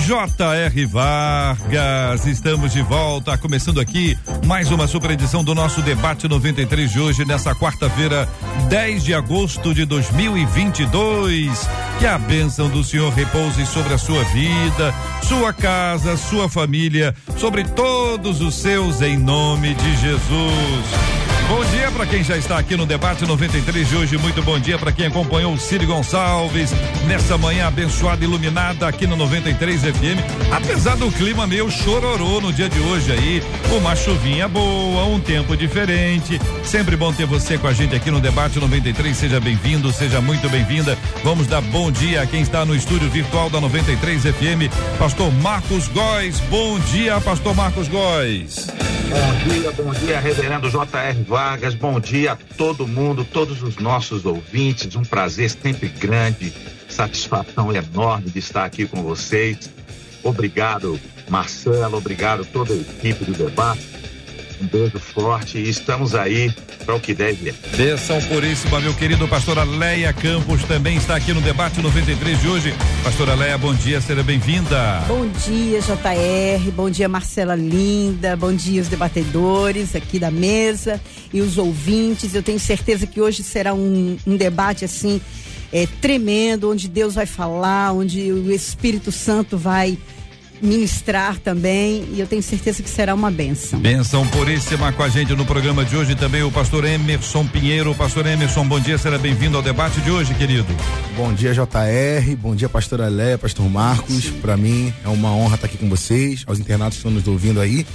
J.R. Vargas, estamos de volta, começando aqui mais uma super edição do nosso debate 93 de hoje, nessa quarta-feira, 10 de agosto de 2022. Que a bênção do Senhor repouse sobre a sua vida, sua casa, sua família, sobre todos os seus, em nome de Jesus. Bom dia para quem já está aqui no debate 93 de hoje. Muito bom dia para quem acompanhou o Ciro Gonçalves nessa manhã abençoada iluminada aqui no 93 FM. Apesar do clima meio chororô no dia de hoje aí, uma chuvinha boa, um tempo diferente. Sempre bom ter você com a gente aqui no debate 93. Seja bem-vindo, seja muito bem-vinda. Vamos dar bom dia a quem está no estúdio virtual da 93 FM, Pastor Marcos Góes. Bom dia, Pastor Marcos Góes. Bom dia, bom dia, Reverendo J.R. Vargas. Bom dia a todo mundo, todos os nossos ouvintes. Um prazer sempre grande, satisfação enorme de estar aqui com vocês. Obrigado, Marcelo. Obrigado toda a equipe do debate. Um beijo forte e estamos aí para o que deve. Bênção puríssima, meu querido pastor Aleia Campos também está aqui no debate 93 de hoje. Pastora Aleia, bom dia, seja bem-vinda. Bom dia, JR, bom dia, Marcela Linda, bom dia, os debatedores aqui da mesa e os ouvintes. Eu tenho certeza que hoje será um, um debate assim é, tremendo, onde Deus vai falar, onde o Espírito Santo vai ministrar também e eu tenho certeza que será uma benção. Benção puríssima com a gente no programa de hoje também o pastor Emerson Pinheiro. Pastor Emerson, bom dia, será bem-vindo ao debate de hoje, querido. Bom dia, JR, bom dia, pastora Léa, pastor Marcos. Para mim é uma honra estar aqui com vocês, aos internatos que estão nos ouvindo aí.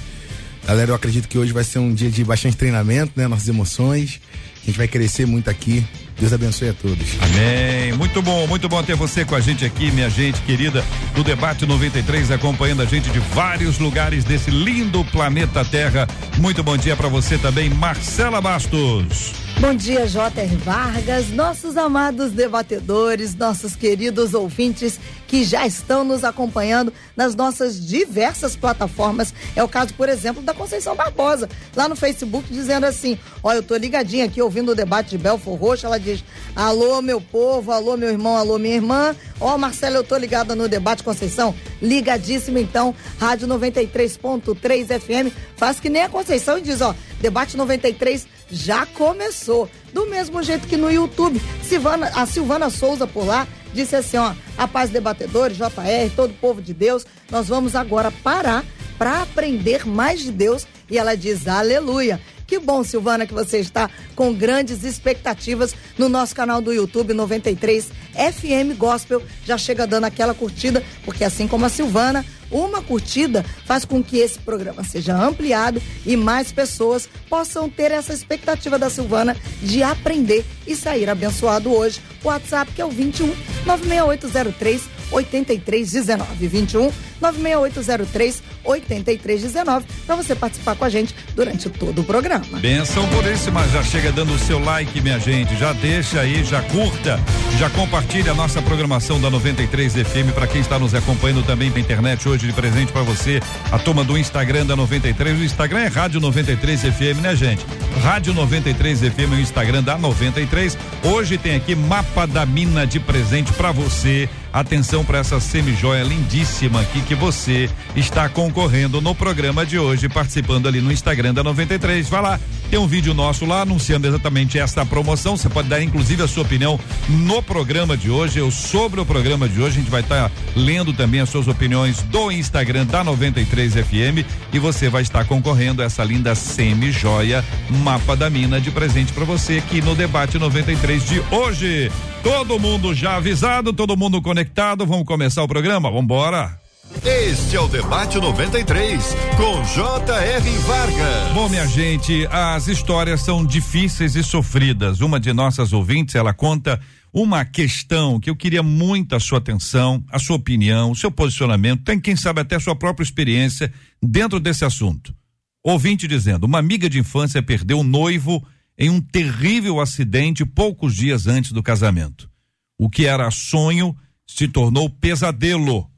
Galera, eu acredito que hoje vai ser um dia de bastante treinamento, né? Nossas emoções. A gente vai crescer muito aqui. Deus abençoe a todos. Amém. Muito bom, muito bom ter você com a gente aqui, minha gente querida, do Debate 93, acompanhando a gente de vários lugares desse lindo planeta Terra. Muito bom dia para você também, Marcela Bastos. Bom dia, J.R. Vargas, nossos amados debatedores, nossos queridos ouvintes que já estão nos acompanhando nas nossas diversas plataformas. É o caso, por exemplo, da Conceição Barbosa, lá no Facebook, dizendo assim: Olha, eu tô ligadinha aqui ouvindo o debate de Belfor Roxo. Ela diz: Alô, meu povo, alô, meu irmão, alô, minha irmã. Ó, oh, Marcelo, eu tô ligada no debate, Conceição. Ligadíssima, então, Rádio 93.3 FM. Faz que nem a Conceição e diz: Ó, debate 93 já começou. Do mesmo jeito que no YouTube, Silvana, a Silvana Souza por lá disse assim, ó, a paz debatedores, JR, todo o povo de Deus, nós vamos agora parar para aprender mais de Deus e ela diz aleluia. Que bom, Silvana, que você está com grandes expectativas no nosso canal do YouTube 93 FM Gospel. Já chega dando aquela curtida, porque assim como a Silvana, uma curtida faz com que esse programa seja ampliado e mais pessoas possam ter essa expectativa da Silvana de aprender e sair abençoado hoje. O WhatsApp que é o 21 96803 8319 21 96803 8319 para você participar com a gente durante todo o programa. Benção puríssima, já chega dando o seu like, minha gente, já deixa aí, já curta, já compartilha a nossa programação da 93 FM para quem está nos acompanhando também pela internet hoje de presente para você, a turma do Instagram da 93, o Instagram é Rádio 93 FM, né, gente? Rádio 93 FM, o Instagram da 93. Hoje tem aqui mapa da mina de presente para você. Atenção para essa semijoia lindíssima aqui que você está concorrendo no programa de hoje, participando ali no Instagram da 93. Vai lá, tem um vídeo nosso lá anunciando exatamente esta promoção. Você pode dar inclusive a sua opinião no programa de hoje, ou sobre o programa de hoje. A gente vai estar tá lendo também as suas opiniões do Instagram da 93 FM e você vai estar concorrendo a essa linda semi-joia mapa da mina de presente para você aqui no debate 93 de hoje. Todo mundo já avisado, todo mundo conectado. Vamos começar o programa? Vamos embora. Este é o Debate 93, com J.R. Vargas. Bom, minha gente, as histórias são difíceis e sofridas. Uma de nossas ouvintes, ela conta uma questão que eu queria muito a sua atenção, a sua opinião, o seu posicionamento, tem quem sabe até a sua própria experiência dentro desse assunto. Ouvinte dizendo: uma amiga de infância perdeu o noivo em um terrível acidente poucos dias antes do casamento. O que era sonho se tornou pesadelo.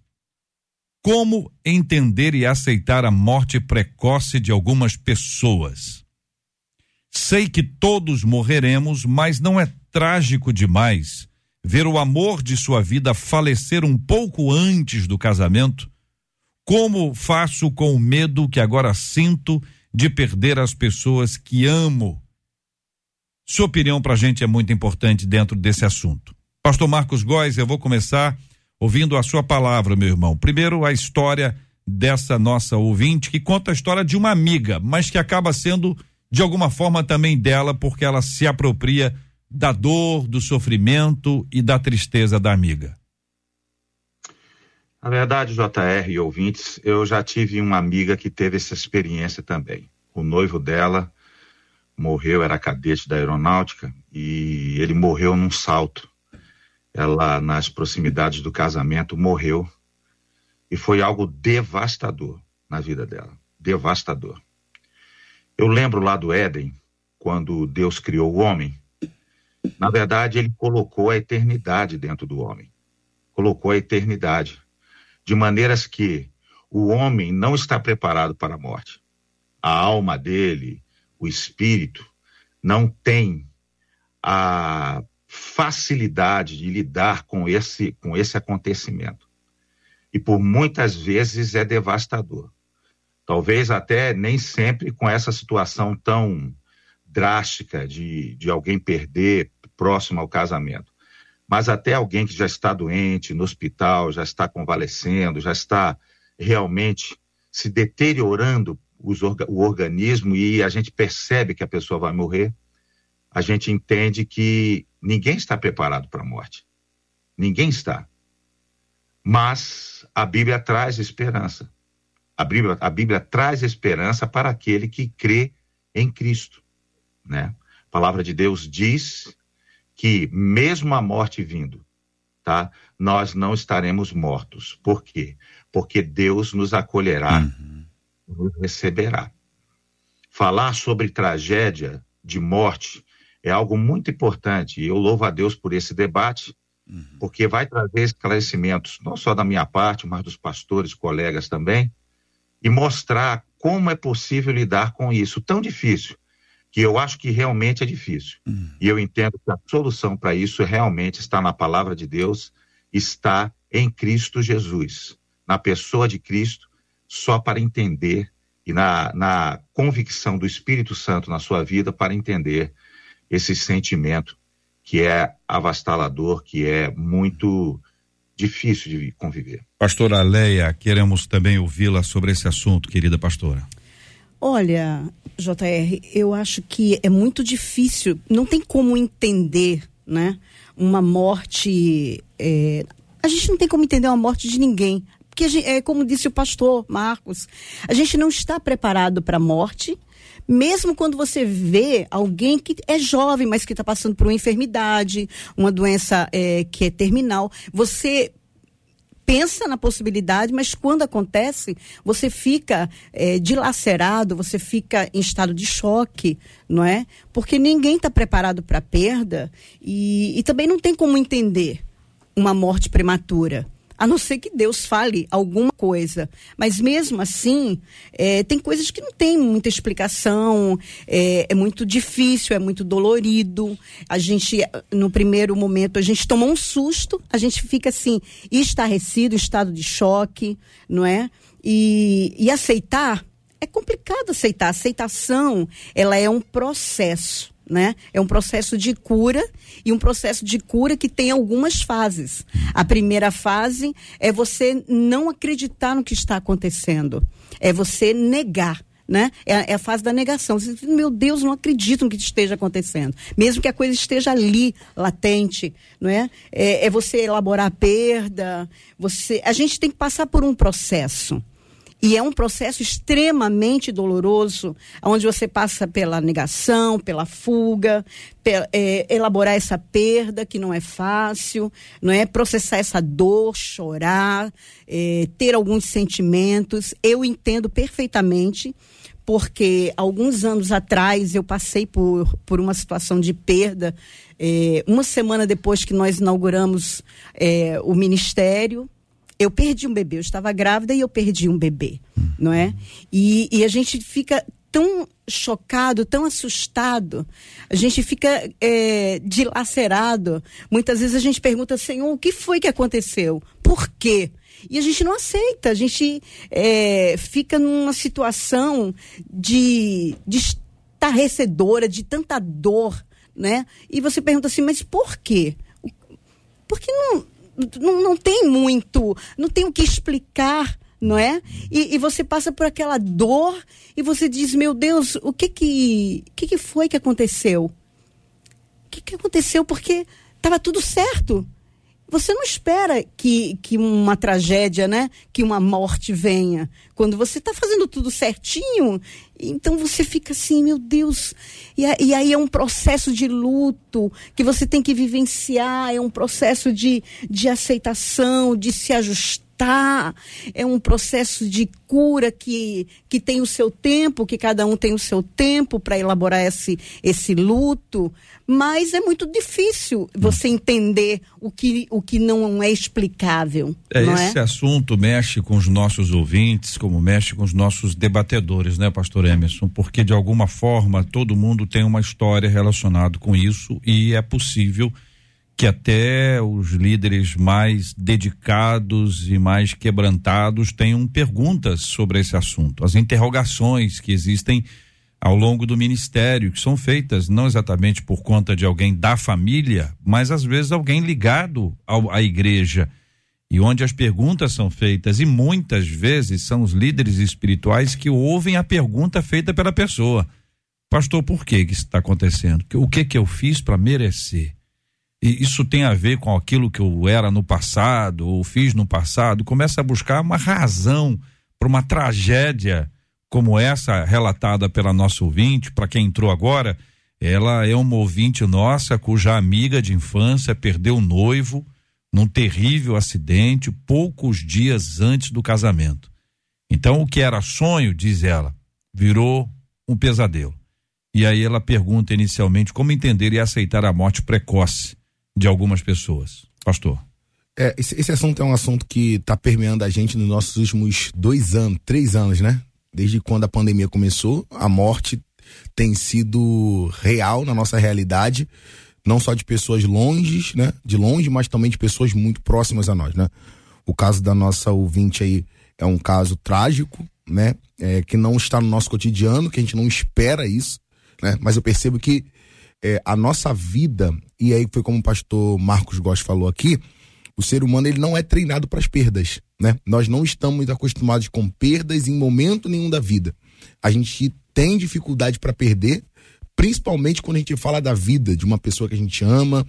Como entender e aceitar a morte precoce de algumas pessoas? Sei que todos morreremos, mas não é trágico demais ver o amor de sua vida falecer um pouco antes do casamento? Como faço com o medo que agora sinto de perder as pessoas que amo? Sua opinião para a gente é muito importante dentro desse assunto. Pastor Marcos Góes, eu vou começar ouvindo a sua palavra, meu irmão. Primeiro, a história dessa nossa ouvinte, que conta a história de uma amiga, mas que acaba sendo de alguma forma também dela, porque ela se apropria da dor, do sofrimento e da tristeza da amiga. Na verdade, JR e ouvintes, eu já tive uma amiga que teve essa experiência também. O noivo dela morreu, era cadete da aeronáutica, e ele morreu num salto ela nas proximidades do casamento morreu e foi algo devastador na vida dela, devastador. Eu lembro lá do Éden, quando Deus criou o homem, na verdade ele colocou a eternidade dentro do homem. Colocou a eternidade de maneiras que o homem não está preparado para a morte. A alma dele, o espírito, não tem a facilidade de lidar com esse, com esse acontecimento. E por muitas vezes é devastador. Talvez até nem sempre com essa situação tão drástica de, de alguém perder próximo ao casamento. Mas até alguém que já está doente no hospital, já está convalescendo, já está realmente se deteriorando os, o organismo e a gente percebe que a pessoa vai morrer, a gente entende que ninguém está preparado para a morte. Ninguém está. Mas a Bíblia traz esperança. A Bíblia, a Bíblia traz esperança para aquele que crê em Cristo. Né? A palavra de Deus diz que, mesmo a morte vindo, tá? nós não estaremos mortos. Por quê? Porque Deus nos acolherá, uhum. nos receberá. Falar sobre tragédia de morte é algo muito importante e eu louvo a Deus por esse debate, uhum. porque vai trazer esclarecimentos, não só da minha parte, mas dos pastores, colegas também, e mostrar como é possível lidar com isso tão difícil, que eu acho que realmente é difícil. Uhum. E eu entendo que a solução para isso realmente está na palavra de Deus, está em Cristo Jesus, na pessoa de Cristo, só para entender e na, na convicção do Espírito Santo na sua vida para entender esse sentimento que é avastalador, que é muito difícil de conviver. Pastora Leia, queremos também ouvi-la sobre esse assunto, querida pastora. Olha, JR, eu acho que é muito difícil, não tem como entender, né? Uma morte. É, a gente não tem como entender uma morte de ninguém. Porque, gente, é como disse o pastor Marcos, a gente não está preparado para a morte mesmo quando você vê alguém que é jovem, mas que está passando por uma enfermidade, uma doença é, que é terminal, você pensa na possibilidade, mas quando acontece, você fica é, dilacerado, você fica em estado de choque, não é? Porque ninguém está preparado para a perda e, e também não tem como entender uma morte prematura a não ser que Deus fale alguma coisa. Mas mesmo assim, é, tem coisas que não tem muita explicação, é, é, muito difícil, é muito dolorido. A gente, no primeiro momento, a gente toma um susto, a gente fica assim, estarrecido, estado de choque, não é? E, e aceitar, é complicado aceitar. A aceitação, ela é um processo né? É um processo de cura e um processo de cura que tem algumas fases. A primeira fase é você não acreditar no que está acontecendo, é você negar né? É, é, a fase da negação. Você, meu Deus, não acredito no que esteja acontecendo. Mesmo que a coisa esteja ali, latente, não é? É, é você elaborar a perda. Você, a gente tem que passar por um processo. E é um processo extremamente doloroso, onde você passa pela negação, pela fuga, é, elaborar essa perda que não é fácil, não é processar essa dor, chorar, é, ter alguns sentimentos. Eu entendo perfeitamente porque alguns anos atrás eu passei por, por uma situação de perda. É, uma semana depois que nós inauguramos é, o ministério, eu perdi um bebê. Eu estava grávida e eu perdi um bebê, não é? E, e a gente fica tão chocado, tão assustado, a gente fica é, dilacerado. Muitas vezes a gente pergunta, Senhor, o que foi que aconteceu? Por quê? E a gente não aceita, a gente é, fica numa situação de, de estarrecedora, de tanta dor, né? E você pergunta assim, mas por quê? Porque não, não, não tem muito, não tem o que explicar não é? E, e, você passa por aquela dor e você diz, meu Deus, o que que, que, que foi que aconteceu? O que, que aconteceu? Porque estava tudo certo. Você não espera que, que uma tragédia, né? Que uma morte venha. Quando você está fazendo tudo certinho, então você fica assim, meu Deus. E, e, aí é um processo de luto que você tem que vivenciar, é um processo de, de aceitação, de se ajustar tratar, é um processo de cura que, que tem o seu tempo, que cada um tem o seu tempo para elaborar esse, esse luto, mas é muito difícil você entender o que, o que não é explicável. É, esse é? assunto mexe com os nossos ouvintes, como mexe com os nossos debatedores, né, pastor Emerson? Porque de alguma forma todo mundo tem uma história relacionada com isso e é possível que até os líderes mais dedicados e mais quebrantados tenham perguntas sobre esse assunto. As interrogações que existem ao longo do ministério, que são feitas não exatamente por conta de alguém da família, mas às vezes alguém ligado ao, à igreja. E onde as perguntas são feitas, e muitas vezes são os líderes espirituais que ouvem a pergunta feita pela pessoa. Pastor, por que, que isso está acontecendo? O que que eu fiz para merecer? E isso tem a ver com aquilo que eu era no passado ou fiz no passado, começa a buscar uma razão para uma tragédia como essa relatada pela nossa ouvinte, para quem entrou agora, ela é uma ouvinte nossa cuja amiga de infância perdeu o noivo num terrível acidente poucos dias antes do casamento. Então, o que era sonho, diz ela, virou um pesadelo. E aí ela pergunta inicialmente como entender e aceitar a morte precoce de algumas pessoas. Pastor. É, esse, esse assunto é um assunto que está permeando a gente nos nossos últimos dois anos, três anos, né? Desde quando a pandemia começou, a morte tem sido real na nossa realidade, não só de pessoas longe, né? De longe, mas também de pessoas muito próximas a nós, né? O caso da nossa ouvinte aí é um caso trágico, né? É, que não está no nosso cotidiano, que a gente não espera isso, né? Mas eu percebo que é, a nossa vida, e aí foi como o pastor Marcos Góes falou aqui, o ser humano ele não é treinado para as perdas, né? Nós não estamos acostumados com perdas em momento nenhum da vida. A gente tem dificuldade para perder, principalmente quando a gente fala da vida de uma pessoa que a gente ama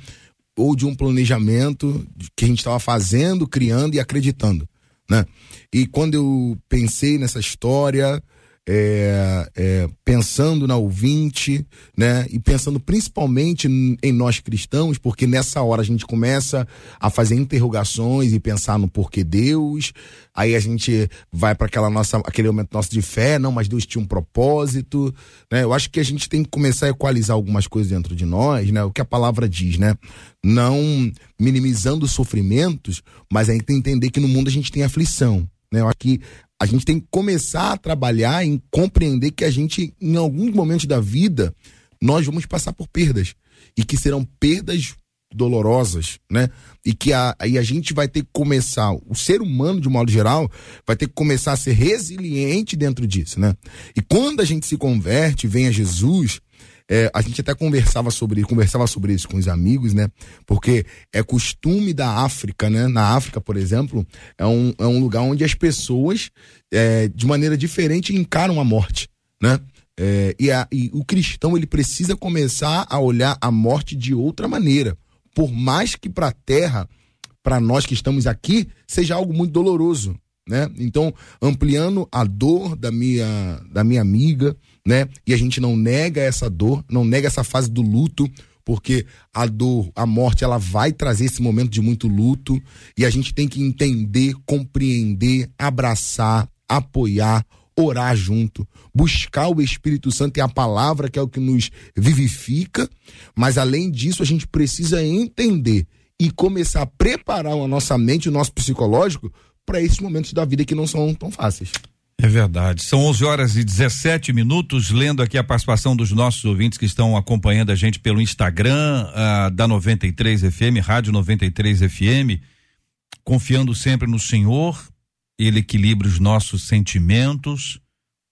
ou de um planejamento que a gente estava fazendo, criando e acreditando, né? E quando eu pensei nessa história, é, é, pensando na ouvinte, né? E pensando principalmente em nós cristãos, porque nessa hora a gente começa a fazer interrogações e pensar no porquê Deus. Aí a gente vai para aquela nossa, aquele momento nosso de fé, não, mas Deus tinha um propósito, né? Eu acho que a gente tem que começar a equalizar algumas coisas dentro de nós, né? O que a palavra diz, né? Não minimizando os sofrimentos, mas a gente tem que entender que no mundo a gente tem aflição. Né? Eu acho que a gente tem que começar a trabalhar em compreender que a gente, em alguns momentos da vida, nós vamos passar por perdas. E que serão perdas dolorosas, né? E que a, aí a gente vai ter que começar, o ser humano, de modo geral, vai ter que começar a ser resiliente dentro disso, né? E quando a gente se converte, vem a Jesus, é, a gente até conversava sobre, conversava sobre isso com os amigos, né? Porque é costume da África, né? Na África, por exemplo, é um, é um lugar onde as pessoas, é, de maneira diferente, encaram a morte. né? É, e, a, e o cristão ele precisa começar a olhar a morte de outra maneira. Por mais que para a terra, para nós que estamos aqui, seja algo muito doloroso, né? Então, ampliando a dor da minha, da minha amiga, né? E a gente não nega essa dor, não nega essa fase do luto, porque a dor, a morte, ela vai trazer esse momento de muito luto e a gente tem que entender, compreender, abraçar, apoiar, orar junto, buscar o Espírito Santo e a palavra que é o que nos vivifica, mas além disso a gente precisa entender e começar a preparar a nossa mente, o nosso psicológico para esses momentos da vida que não são tão fáceis. É verdade. São 11 horas e 17 minutos. Lendo aqui a participação dos nossos ouvintes que estão acompanhando a gente pelo Instagram uh, da 93 FM, Rádio 93 FM. Confiando sempre no Senhor, Ele equilibra os nossos sentimentos.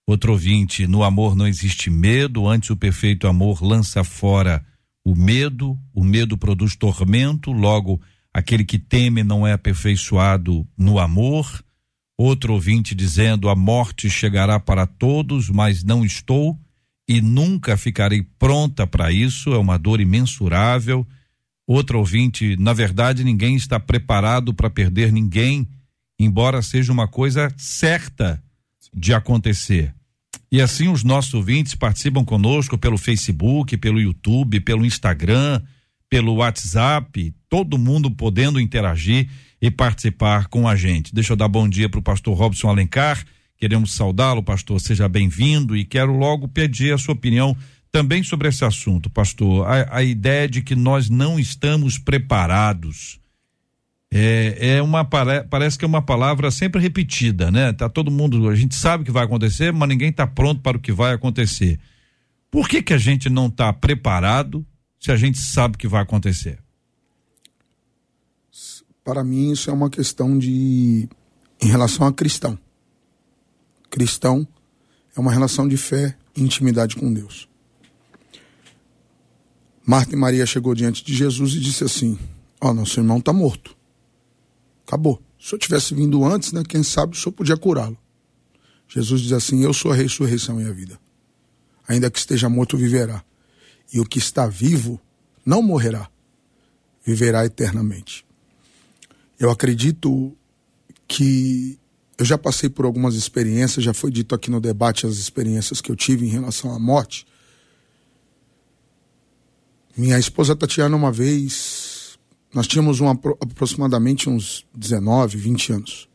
Outro ouvinte: no amor não existe medo, antes o perfeito amor lança fora o medo. O medo produz tormento, logo, aquele que teme não é aperfeiçoado no amor. Outro ouvinte dizendo: A morte chegará para todos, mas não estou e nunca ficarei pronta para isso, é uma dor imensurável. Outro ouvinte: Na verdade, ninguém está preparado para perder ninguém, embora seja uma coisa certa de acontecer. E assim os nossos ouvintes participam conosco pelo Facebook, pelo YouTube, pelo Instagram, pelo WhatsApp, todo mundo podendo interagir e participar com a gente. Deixa eu dar bom dia para o pastor Robson Alencar. Queremos saudá-lo, pastor. Seja bem-vindo e quero logo pedir a sua opinião também sobre esse assunto, pastor. A, a ideia de que nós não estamos preparados. É, é uma parece que é uma palavra sempre repetida, né? Tá todo mundo, a gente sabe o que vai acontecer, mas ninguém está pronto para o que vai acontecer. Por que que a gente não está preparado se a gente sabe o que vai acontecer? Para mim isso é uma questão de em relação a cristão. Cristão é uma relação de fé e intimidade com Deus. Marta e Maria chegou diante de Jesus e disse assim: Ó, oh, nosso irmão está morto. Acabou. Se eu tivesse vindo antes, né, quem sabe o senhor podia curá-lo. Jesus diz assim: Eu sou a ressurreição e a vida. Ainda que esteja morto, viverá. E o que está vivo não morrerá, viverá eternamente. Eu acredito que eu já passei por algumas experiências, já foi dito aqui no debate as experiências que eu tive em relação à morte. Minha esposa Tatiana, uma vez, nós tínhamos um, aproximadamente uns 19, 20 anos.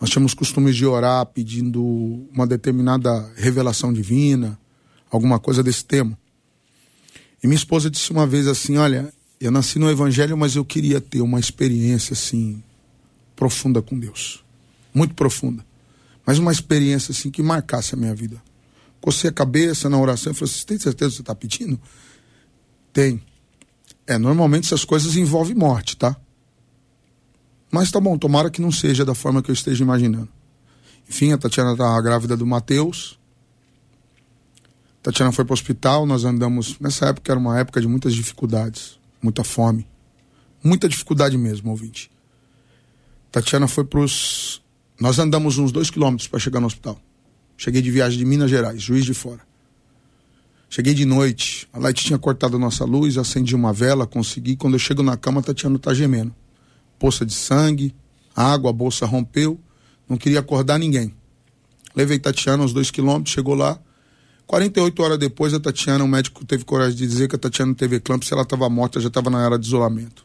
Nós tínhamos costumes de orar pedindo uma determinada revelação divina, alguma coisa desse tema. E minha esposa disse uma vez assim: Olha, eu nasci no Evangelho, mas eu queria ter uma experiência assim profunda com Deus, muito profunda, mas uma experiência assim que marcasse a minha vida. Cocei a cabeça na oração e falei: Você tem certeza que você está pedindo? Tem. É, normalmente essas coisas envolvem morte, tá? Mas tá bom, tomara que não seja da forma que eu esteja imaginando. Enfim, a Tatiana tá grávida do Mateus. Tatiana foi para o hospital, nós andamos. Nessa época era uma época de muitas dificuldades muita fome, muita dificuldade mesmo, ouvinte. Tatiana foi pros. Nós andamos uns dois quilômetros para chegar no hospital. Cheguei de viagem de Minas Gerais, juiz de fora. Cheguei de noite, a Light tinha cortado a nossa luz, acendi uma vela, consegui. Quando eu chego na cama, Tatiana tá gemendo. Poça de sangue, água, a bolsa rompeu. Não queria acordar ninguém. Levei Tatiana uns dois quilômetros, chegou lá. 48 horas depois, a Tatiana, o médico teve coragem de dizer que a Tatiana teve eclâmpsia, ela estava morta, já estava na era de isolamento.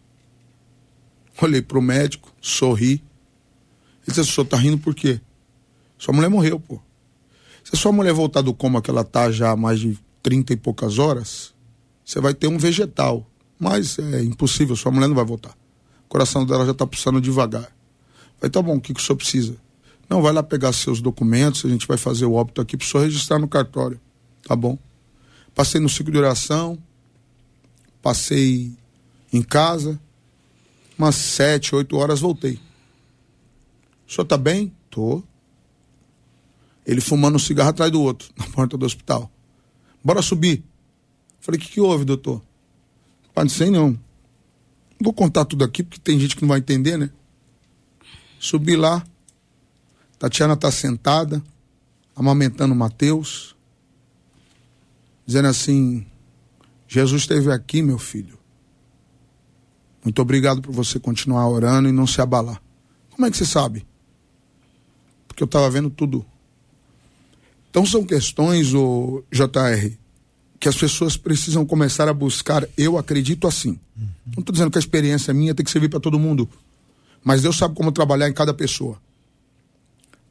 Olhei para o médico, sorri. Ele disse: o senhor está rindo por quê? Sua mulher morreu, pô. Se a sua mulher voltar do coma que ela tá já há mais de 30 e poucas horas, você vai ter um vegetal. Mas é impossível, sua mulher não vai voltar. O coração dela já está pulsando devagar. Vai, tá bom, o que, que o senhor precisa? Não, vai lá pegar seus documentos, a gente vai fazer o óbito aqui para o senhor registrar no cartório. Tá bom. Passei no ciclo de oração, passei em casa, umas sete, oito horas voltei. O senhor tá bem? Tô. Ele fumando um cigarro atrás do outro, na porta do hospital. Bora subir. Falei, o que, que houve, doutor? Não sei não. Vou contar tudo aqui, porque tem gente que não vai entender, né? Subi lá. Tatiana tá sentada. amamentando Mateus, dizendo assim: Jesus esteve aqui, meu filho. Muito obrigado por você continuar orando e não se abalar. Como é que você sabe? Porque eu estava vendo tudo. Então são questões, o JR, que as pessoas precisam começar a buscar. Eu acredito assim. Uhum. Não estou dizendo que a experiência minha tem que servir para todo mundo. Mas Deus sabe como trabalhar em cada pessoa.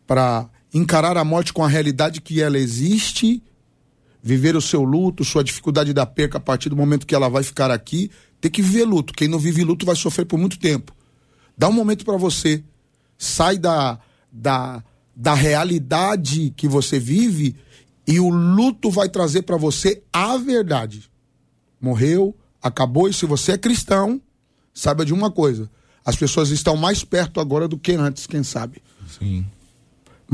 Para encarar a morte com a realidade que ela existe, viver o seu luto, sua dificuldade da perca a partir do momento que ela vai ficar aqui, ter que viver luto. Quem não vive luto vai sofrer por muito tempo. Dá um momento para você, sai da, da, da realidade que você vive e o luto vai trazer para você a verdade. Morreu, acabou, e se você é cristão, saiba de uma coisa: as pessoas estão mais perto agora do que antes, quem sabe. Sim.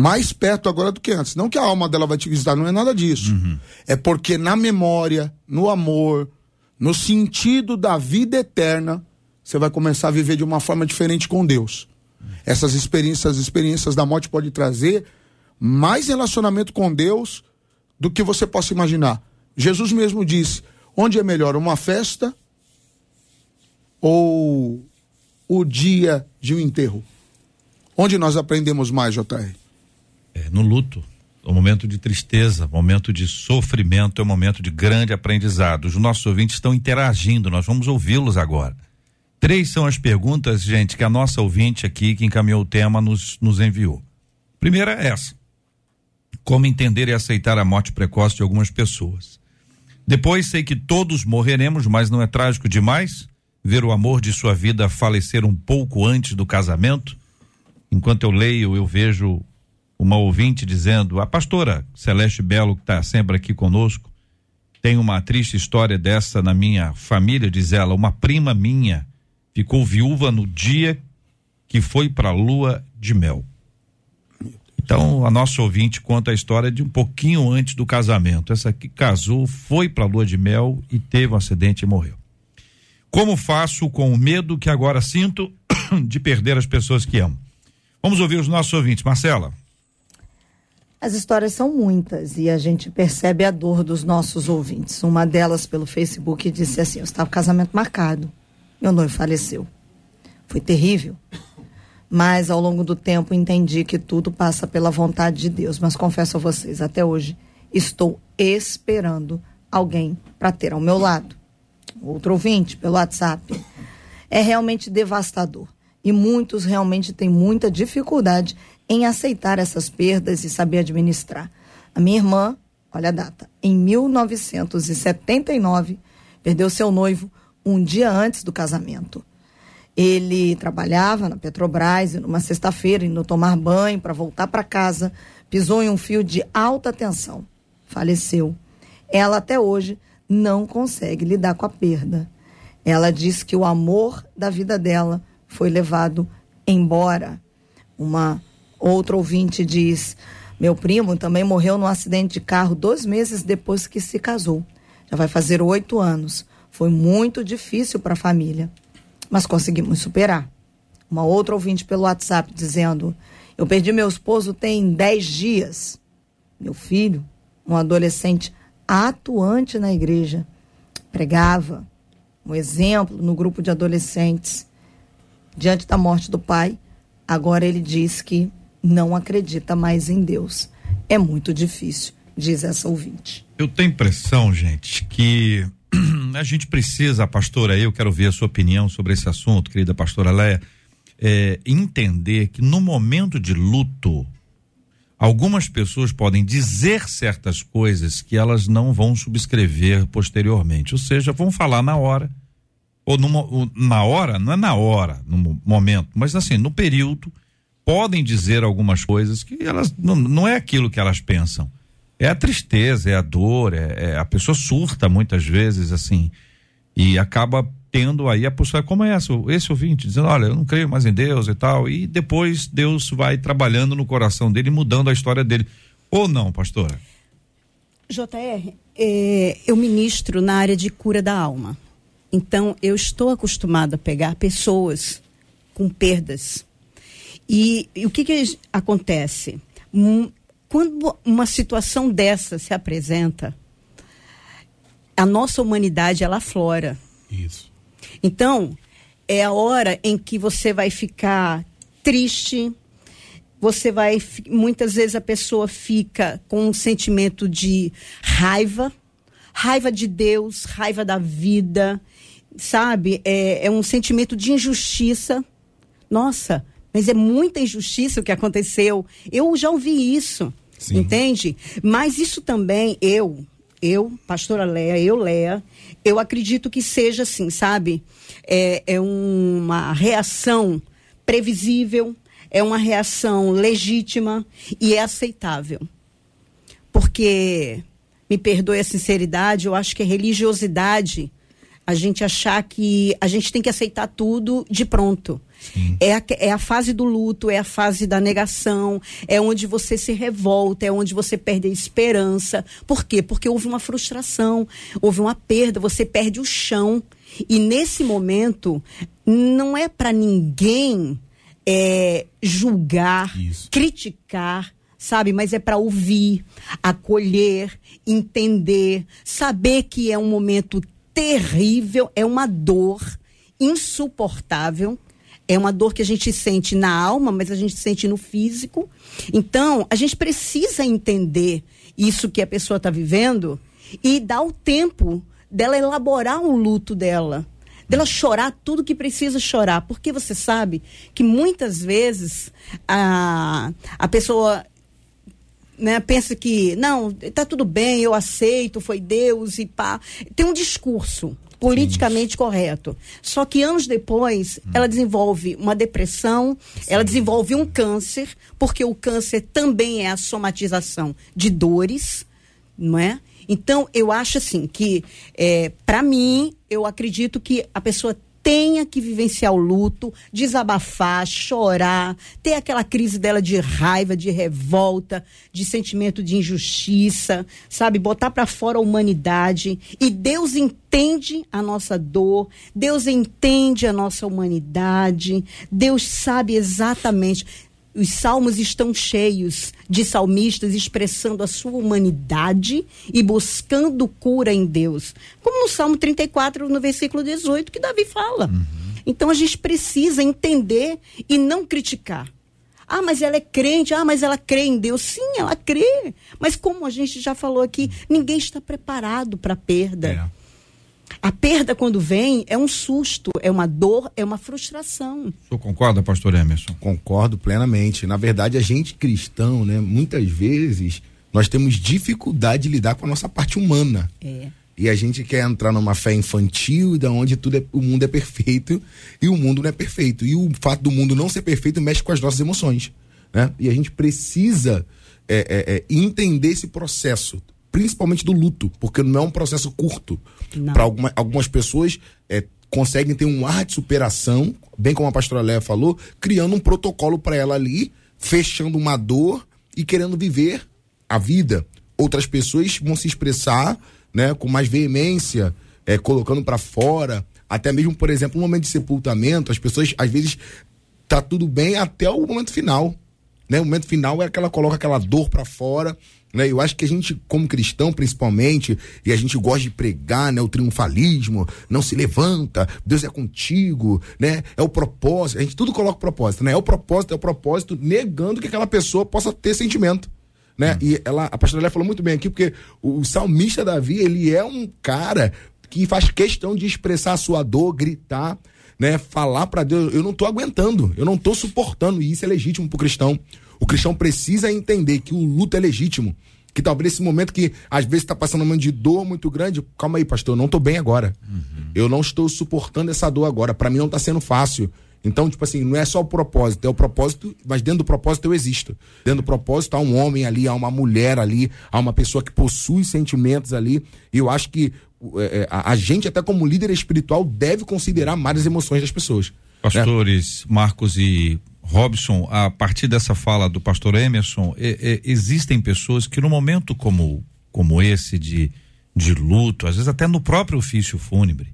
Mais perto agora do que antes. Não que a alma dela vai te visitar, não é nada disso. Uhum. É porque na memória, no amor, no sentido da vida eterna, você vai começar a viver de uma forma diferente com Deus. Essas experiências, as experiências da morte podem trazer mais relacionamento com Deus do que você possa imaginar. Jesus mesmo disse: onde é melhor, uma festa ou o dia de um enterro? Onde nós aprendemos mais, JR? É, no luto. O momento de tristeza, momento de sofrimento é um momento de grande aprendizado. Os nossos ouvintes estão interagindo, nós vamos ouvi-los agora. Três são as perguntas, gente, que a nossa ouvinte aqui, que encaminhou o tema, nos, nos enviou. Primeira é essa: Como entender e aceitar a morte precoce de algumas pessoas? Depois, sei que todos morreremos, mas não é trágico demais ver o amor de sua vida falecer um pouco antes do casamento? Enquanto eu leio, eu vejo uma ouvinte dizendo: A pastora Celeste Belo, que está sempre aqui conosco, tem uma triste história dessa na minha família, diz ela. Uma prima minha ficou viúva no dia que foi para a lua de mel. Então, a nossa ouvinte conta a história de um pouquinho antes do casamento. Essa que casou, foi para a lua de mel e teve um acidente e morreu. Como faço com o medo que agora sinto de perder as pessoas que amo? Vamos ouvir os nossos ouvintes. Marcela. As histórias são muitas e a gente percebe a dor dos nossos ouvintes. Uma delas pelo Facebook disse assim: Eu estava casamento marcado. Meu noivo faleceu. Foi terrível. Mas ao longo do tempo entendi que tudo passa pela vontade de Deus. Mas confesso a vocês, até hoje estou esperando alguém para ter ao meu lado. Outro ouvinte pelo WhatsApp. É realmente devastador. E muitos realmente têm muita dificuldade em aceitar essas perdas e saber administrar. A minha irmã, olha a data, em 1979, perdeu seu noivo um dia antes do casamento. Ele trabalhava na Petrobras e numa sexta-feira, indo tomar banho para voltar para casa, pisou em um fio de alta tensão. Faleceu. Ela até hoje não consegue lidar com a perda. Ela diz que o amor da vida dela foi levado embora. Uma outra ouvinte diz: Meu primo também morreu num acidente de carro dois meses depois que se casou. Já vai fazer oito anos. Foi muito difícil para a família, mas conseguimos superar. Uma outra ouvinte pelo WhatsApp dizendo: Eu perdi meu esposo tem dez dias. Meu filho, um adolescente atuante na igreja, pregava, um exemplo no grupo de adolescentes. Diante da morte do pai, agora ele diz que não acredita mais em Deus. É muito difícil, diz essa ouvinte. Eu tenho impressão, gente, que a gente precisa, pastora, eu quero ver a sua opinião sobre esse assunto, querida pastora Leia, é, entender que no momento de luto, algumas pessoas podem dizer certas coisas que elas não vão subscrever posteriormente, ou seja, vão falar na hora, ou numa, na hora, não é na hora, no momento, mas assim, no período, podem dizer algumas coisas que elas não, não é aquilo que elas pensam é a tristeza, é a dor, é, é, a pessoa surta muitas vezes assim e acaba tendo aí a postura como é essa, esse ouvinte dizendo, olha, eu não creio mais em Deus e tal, e depois Deus vai trabalhando no coração dele, mudando a história dele. Ou não, pastora? JR, é, eu ministro na área de cura da alma. Então, eu estou acostumada a pegar pessoas com perdas. E, e o que, que acontece? quando uma situação dessa se apresenta, a nossa humanidade ela aflora. Isso. Então, é a hora em que você vai ficar triste, você vai muitas vezes a pessoa fica com um sentimento de raiva, raiva de Deus, raiva da vida, sabe? É, é um sentimento de injustiça. Nossa, mas é muita injustiça o que aconteceu. Eu já ouvi isso, Sim. entende? Mas isso também, eu, eu, pastora Leia, eu, Leia, eu acredito que seja assim, sabe? É, é uma reação previsível, é uma reação legítima e é aceitável. Porque, me perdoe a sinceridade, eu acho que a religiosidade a gente achar que a gente tem que aceitar tudo de pronto. É a, é a fase do luto, é a fase da negação, é onde você se revolta, é onde você perde a esperança. Por quê? Porque houve uma frustração, houve uma perda, você perde o chão. E nesse momento, não é para ninguém é, julgar, Isso. criticar, sabe? Mas é para ouvir, acolher, entender, saber que é um momento terrível, é uma dor insuportável. É uma dor que a gente sente na alma, mas a gente sente no físico. Então, a gente precisa entender isso que a pessoa está vivendo e dar o tempo dela elaborar o luto dela, dela chorar tudo que precisa chorar, porque você sabe que muitas vezes a, a pessoa né, pensa que, não, tá tudo bem, eu aceito, foi Deus e pá. Tem um discurso politicamente Sim. correto. Só que anos depois, hum. ela desenvolve uma depressão, Sim. ela desenvolve um câncer, porque o câncer também é a somatização de dores, não é? Então, eu acho assim que, é, para mim, eu acredito que a pessoa tenha que vivenciar o luto, desabafar, chorar, ter aquela crise dela de raiva, de revolta, de sentimento de injustiça, sabe? Botar para fora a humanidade. E Deus entende a nossa dor, Deus entende a nossa humanidade, Deus sabe exatamente. Os salmos estão cheios de salmistas expressando a sua humanidade e buscando cura em Deus. Como no Salmo 34, no versículo 18, que Davi fala. Uhum. Então a gente precisa entender e não criticar. Ah, mas ela é crente. Ah, mas ela crê em Deus. Sim, ela crê. Mas como a gente já falou aqui, ninguém está preparado para a perda. É. A perda, quando vem, é um susto, é uma dor, é uma frustração. O senhor concorda, pastor Emerson? Concordo plenamente. Na verdade, a gente cristão, né, muitas vezes, nós temos dificuldade de lidar com a nossa parte humana. É. E a gente quer entrar numa fé infantil, da onde tudo é, o mundo é perfeito e o mundo não é perfeito. E o fato do mundo não ser perfeito mexe com as nossas emoções. Né? E a gente precisa é, é, é entender esse processo principalmente do luto, porque não é um processo curto. Para alguma, algumas pessoas é, conseguem ter um ar de superação, bem como a pastora Léa falou, criando um protocolo para ela ali, fechando uma dor e querendo viver a vida. Outras pessoas vão se expressar né, com mais veemência, é, colocando para fora, até mesmo, por exemplo, no momento de sepultamento, as pessoas às vezes tá tudo bem até o momento final. Né? O momento final é que ela coloca aquela dor para fora né? Eu acho que a gente, como cristão principalmente, e a gente gosta de pregar né, o triunfalismo, não se levanta, Deus é contigo, né? É o propósito, a gente tudo coloca propósito, né? É o propósito, é o propósito, negando que aquela pessoa possa ter sentimento. Né? Hum. E ela, a pastora Léa falou muito bem aqui, porque o, o salmista Davi, ele é um cara que faz questão de expressar a sua dor, gritar, né? Falar para Deus, eu não tô aguentando, eu não tô suportando, e isso é legítimo pro cristão. O cristão precisa entender que o luto é legítimo. Que talvez esse momento que às vezes está passando um momento de dor muito grande, calma aí, pastor, eu não estou bem agora. Uhum. Eu não estou suportando essa dor agora. Para mim não está sendo fácil. Então, tipo assim, não é só o propósito, é o propósito, mas dentro do propósito eu existo. Dentro do propósito há um homem ali, há uma mulher ali, há uma pessoa que possui sentimentos ali. E eu acho que é, é a, a, gente, até como líder espiritual, deve considerar mais as emoções das pessoas. Pastores né? Marcos e Robson, a partir dessa fala do pastor Emerson, é, é, existem pessoas que no momento como, como esse de, de luto, às vezes até no próprio ofício fúnebre,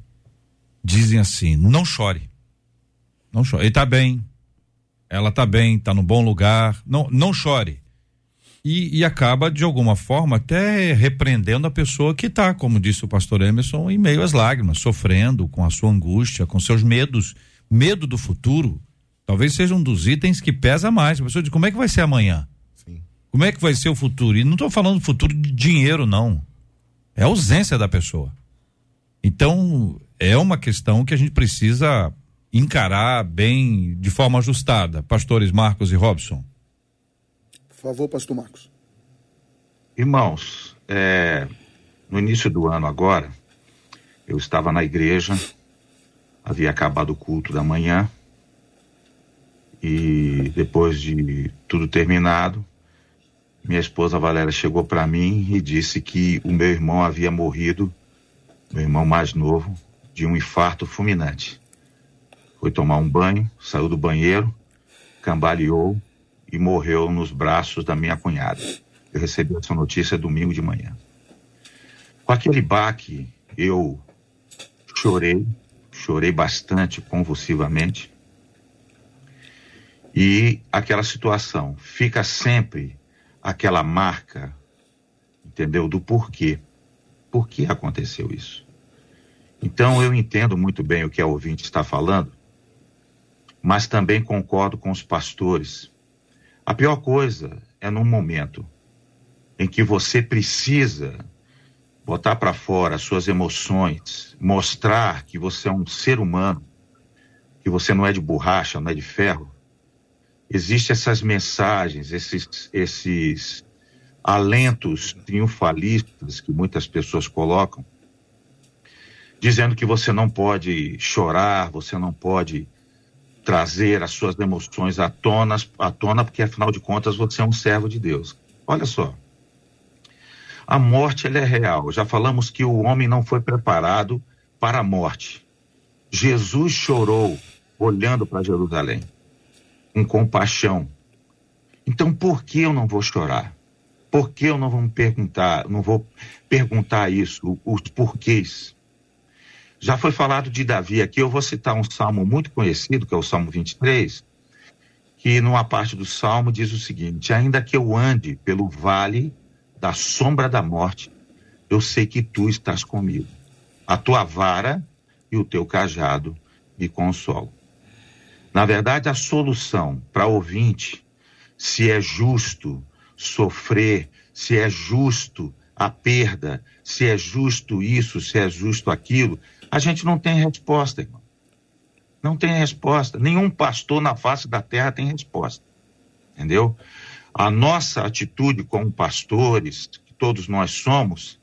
dizem assim: não chore. Não chore. Ele está bem. Ela está bem, está no bom lugar. Não, não chore. e, e, acaba, de alguma forma, até repreendendo a pessoa que está, como disse o pastor Emerson, em meio às lágrimas, sofrendo com a sua angústia, com seus medos, medo do futuro. Talvez seja um dos itens que pesa mais. A pessoa diz: como é que vai ser amanhã? Sim. Como é que vai ser o futuro? E não estou falando do futuro de dinheiro, não. É a ausência da pessoa. Então, é uma questão que a gente precisa encarar bem, de forma ajustada. Pastores Marcos e Robson favor, pastor Marcos. Irmãos, é, no início do ano agora, eu estava na igreja, havia acabado o culto da manhã, e depois de tudo terminado, minha esposa Valéria chegou para mim e disse que o meu irmão havia morrido, meu irmão mais novo, de um infarto fulminante. Foi tomar um banho, saiu do banheiro, cambaleou e morreu nos braços da minha cunhada. Eu recebi essa notícia domingo de manhã. Com aquele baque, eu chorei, chorei bastante, convulsivamente. E aquela situação fica sempre aquela marca, entendeu? Do porquê. Por que aconteceu isso? Então eu entendo muito bem o que a ouvinte está falando, mas também concordo com os pastores a pior coisa é num momento em que você precisa botar para fora as suas emoções, mostrar que você é um ser humano, que você não é de borracha, não é de ferro. Existem essas mensagens, esses, esses alentos triunfalistas que muitas pessoas colocam, dizendo que você não pode chorar, você não pode trazer as suas emoções à tona, à tona, porque afinal de contas você é um servo de Deus. Olha só. A morte ela é real. Já falamos que o homem não foi preparado para a morte. Jesus chorou olhando para Jerusalém, com compaixão. Então, por que eu não vou chorar? Por que eu não vou me perguntar, não vou perguntar isso, os porquês? Já foi falado de Davi aqui, eu vou citar um salmo muito conhecido, que é o Salmo 23, que numa parte do salmo diz o seguinte: Ainda que eu ande pelo vale da sombra da morte, eu sei que tu estás comigo. A tua vara e o teu cajado me consolam. Na verdade, a solução para ouvinte, se é justo sofrer, se é justo a perda, se é justo isso, se é justo aquilo, a gente não tem resposta, irmão. Não tem resposta. Nenhum pastor na face da terra tem resposta. Entendeu? A nossa atitude como pastores, que todos nós somos,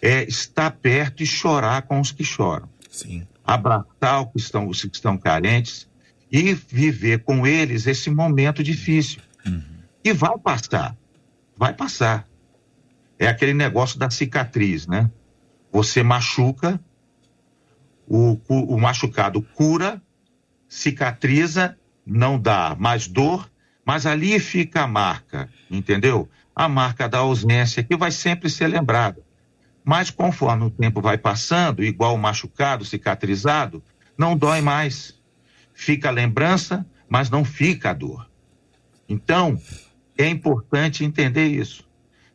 é estar perto e chorar com os que choram. Sim. Abraçar os que estão, os que estão carentes e viver com eles esse momento difícil. Uhum. E vai passar. Vai passar. É aquele negócio da cicatriz, né? Você machuca, o, o machucado cura, cicatriza, não dá mais dor, mas ali fica a marca, entendeu? A marca da ausência, que vai sempre ser lembrada. Mas conforme o tempo vai passando, igual o machucado, cicatrizado, não dói mais. Fica a lembrança, mas não fica a dor. Então, é importante entender isso.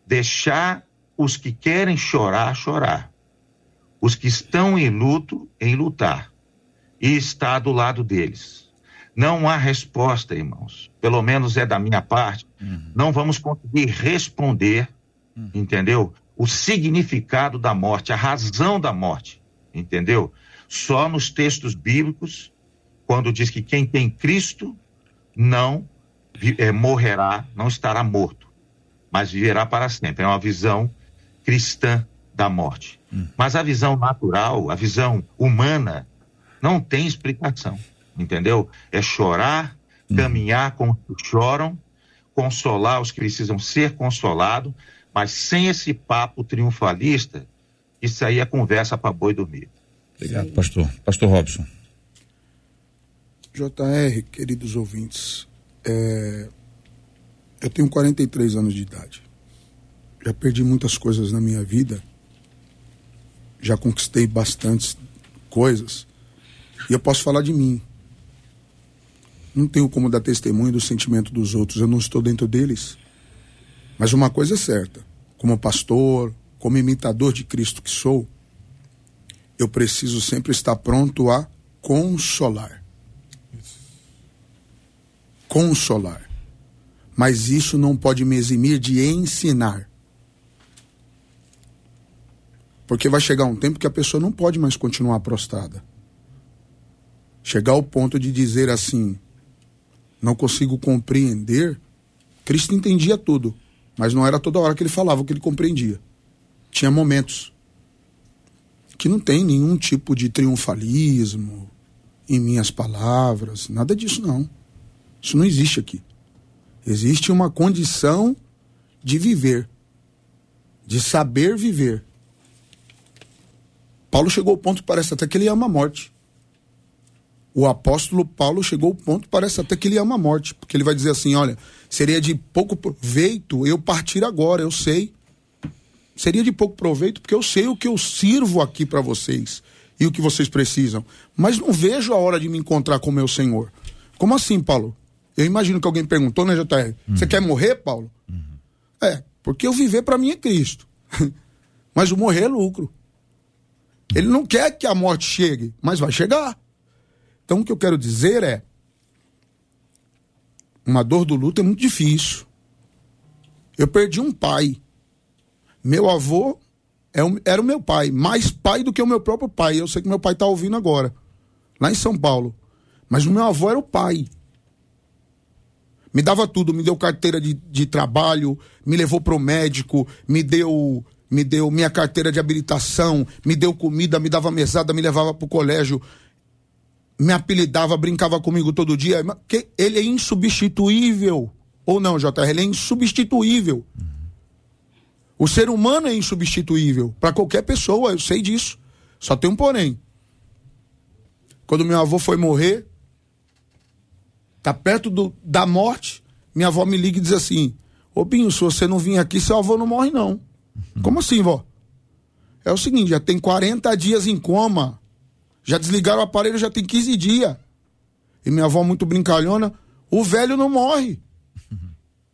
Deixar os que querem chorar, chorar os que estão em luto em lutar e está do lado deles. Não há resposta, irmãos. Pelo menos é da minha parte. Uhum. Não vamos conseguir responder, uhum. entendeu? O significado da morte, a razão da morte, entendeu? Só nos textos bíblicos, quando diz que quem tem Cristo não é, morrerá, não estará morto, mas viverá para sempre. É uma visão cristã da morte. Hum. Mas a visão natural, a visão humana, não tem explicação, entendeu? É chorar, hum. caminhar com os que choram, consolar os que precisam ser consolados, mas sem esse papo triunfalista, isso aí é conversa para boi dormir. Obrigado, pastor. Pastor Robson. JR, queridos ouvintes, é... eu tenho 43 anos de idade. Já perdi muitas coisas na minha vida já conquistei bastantes coisas. E eu posso falar de mim. Não tenho como dar testemunho do sentimento dos outros, eu não estou dentro deles. Mas uma coisa é certa: como pastor, como imitador de Cristo que sou, eu preciso sempre estar pronto a consolar. Consolar. Mas isso não pode me eximir de ensinar. Porque vai chegar um tempo que a pessoa não pode mais continuar prostrada. Chegar ao ponto de dizer assim: não consigo compreender. Cristo entendia tudo, mas não era toda hora que ele falava que ele compreendia. Tinha momentos que não tem nenhum tipo de triunfalismo em minhas palavras, nada disso não. Isso não existe aqui. Existe uma condição de viver, de saber viver. Paulo chegou ao ponto parece até que ele ama a morte. O apóstolo Paulo chegou ao ponto parece até que ele ama a morte, porque ele vai dizer assim: olha, seria de pouco proveito eu partir agora, eu sei. Seria de pouco proveito, porque eu sei o que eu sirvo aqui para vocês e o que vocês precisam. Mas não vejo a hora de me encontrar com meu Senhor. Como assim, Paulo? Eu imagino que alguém perguntou, né, JR? Uhum. Você quer morrer, Paulo? Uhum. É, porque o viver para mim é Cristo. mas o morrer é lucro. Ele não quer que a morte chegue, mas vai chegar. Então o que eu quero dizer é: uma dor do luto é muito difícil. Eu perdi um pai. Meu avô é era o meu pai, mais pai do que o meu próprio pai. Eu sei que meu pai está ouvindo agora, lá em São Paulo. Mas o meu avô era o pai. Me dava tudo, me deu carteira de, de trabalho, me levou para o médico, me deu me deu minha carteira de habilitação, me deu comida, me dava mesada, me levava para o colégio, me apelidava, brincava comigo todo dia. Ele é insubstituível. Ou não, JR? Ele é insubstituível. O ser humano é insubstituível para qualquer pessoa, eu sei disso. Só tem um porém. Quando meu avô foi morrer, tá perto do, da morte, minha avó me liga e diz assim: Ô Binho, se você não vir aqui, seu avô não morre, não. Uhum. Como assim, vó? É o seguinte, já tem 40 dias em coma. Já desligaram o aparelho, já tem 15 dias. E minha avó, muito brincalhona, o velho não morre. Uhum.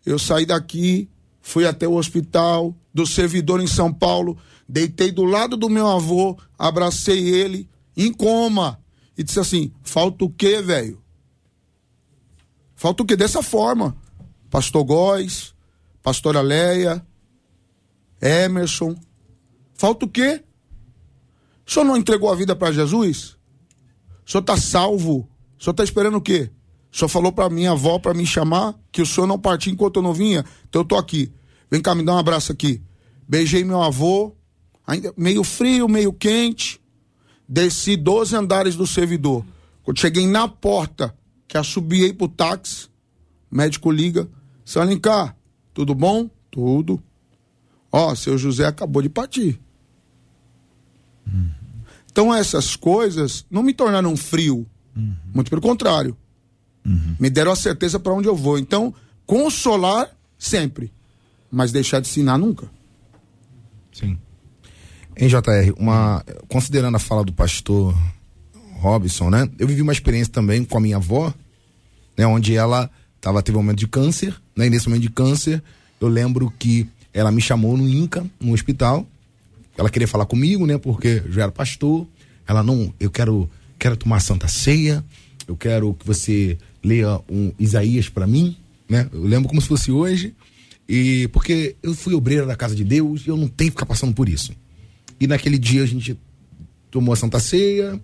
Eu saí daqui, fui até o hospital do servidor em São Paulo, deitei do lado do meu avô, abracei ele, em coma, e disse assim: falta o quê, velho? Falta o quê? Dessa forma. Pastor Góes, Pastora Leia, Emerson. Falta o quê? O senhor não entregou a vida para Jesus? O senhor está salvo? O senhor está esperando o quê? O senhor falou para minha avó para me chamar que o senhor não partia enquanto eu não vinha? Então eu tô aqui. Vem cá, me dá um abraço aqui. Beijei meu avô, ainda meio frio, meio quente. Desci 12 andares do servidor. Quando cheguei na porta, que assobiei pro táxi. Médico liga. Seu Alencar, tudo bom? Tudo. Ó, seu José acabou de partir. Uhum. Então essas coisas não me tornaram frio. Uhum. Muito pelo contrário. Uhum. Me deram a certeza para onde eu vou. Então, consolar sempre. Mas deixar de ensinar nunca. Sim. Em JR, uma, considerando a fala do pastor Robson, né? Eu vivi uma experiência também com a minha avó, né? Onde ela tava, teve um momento de câncer, né? E nesse momento de câncer, eu lembro que ela me chamou no INCA, no hospital. Ela queria falar comigo, né? Porque eu já era pastor. Ela não, eu quero, quero tomar Santa Ceia. Eu quero que você leia um Isaías para mim, né? Eu lembro como se fosse hoje. E porque eu fui obreira da casa de Deus e eu não tenho que ficar passando por isso. E naquele dia a gente tomou a Santa Ceia,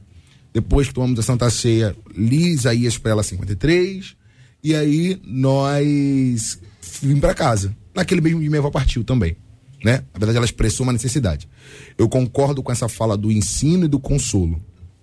depois que tomamos a Santa Ceia, li Isaías para ela 53, e aí nós vim para casa. Naquele mesmo dia minha avó partiu também, né? Na verdade ela expressou uma necessidade. Eu concordo com essa fala do ensino e do consolo,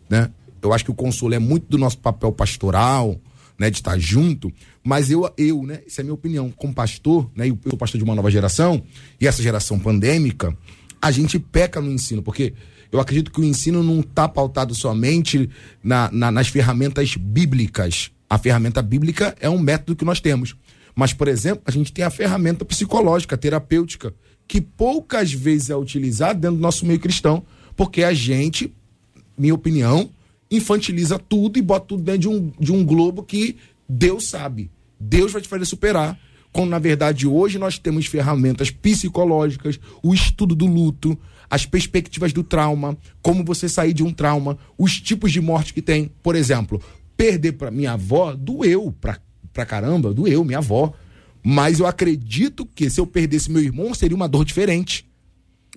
né? Eu acho que o consolo é muito do nosso papel pastoral, né, de estar junto, mas eu, eu, né, essa é a minha opinião, como pastor, né, eu sou pastor de uma nova geração, e essa geração pandêmica, a gente peca no ensino, porque eu acredito que o ensino não está pautado somente na, na, nas ferramentas bíblicas. A ferramenta bíblica é um método que nós temos. Mas, por exemplo, a gente tem a ferramenta psicológica, terapêutica, que poucas vezes é utilizada dentro do nosso meio cristão, porque a gente, minha opinião, infantiliza tudo e bota tudo dentro de um, de um globo que Deus sabe. Deus vai te fazer superar. quando na verdade hoje nós temos ferramentas psicológicas, o estudo do luto, as perspectivas do trauma, como você sair de um trauma, os tipos de morte que tem. Por exemplo, perder para minha avó doeu pra, pra caramba, doeu, minha avó. Mas eu acredito que se eu perdesse meu irmão, seria uma dor diferente.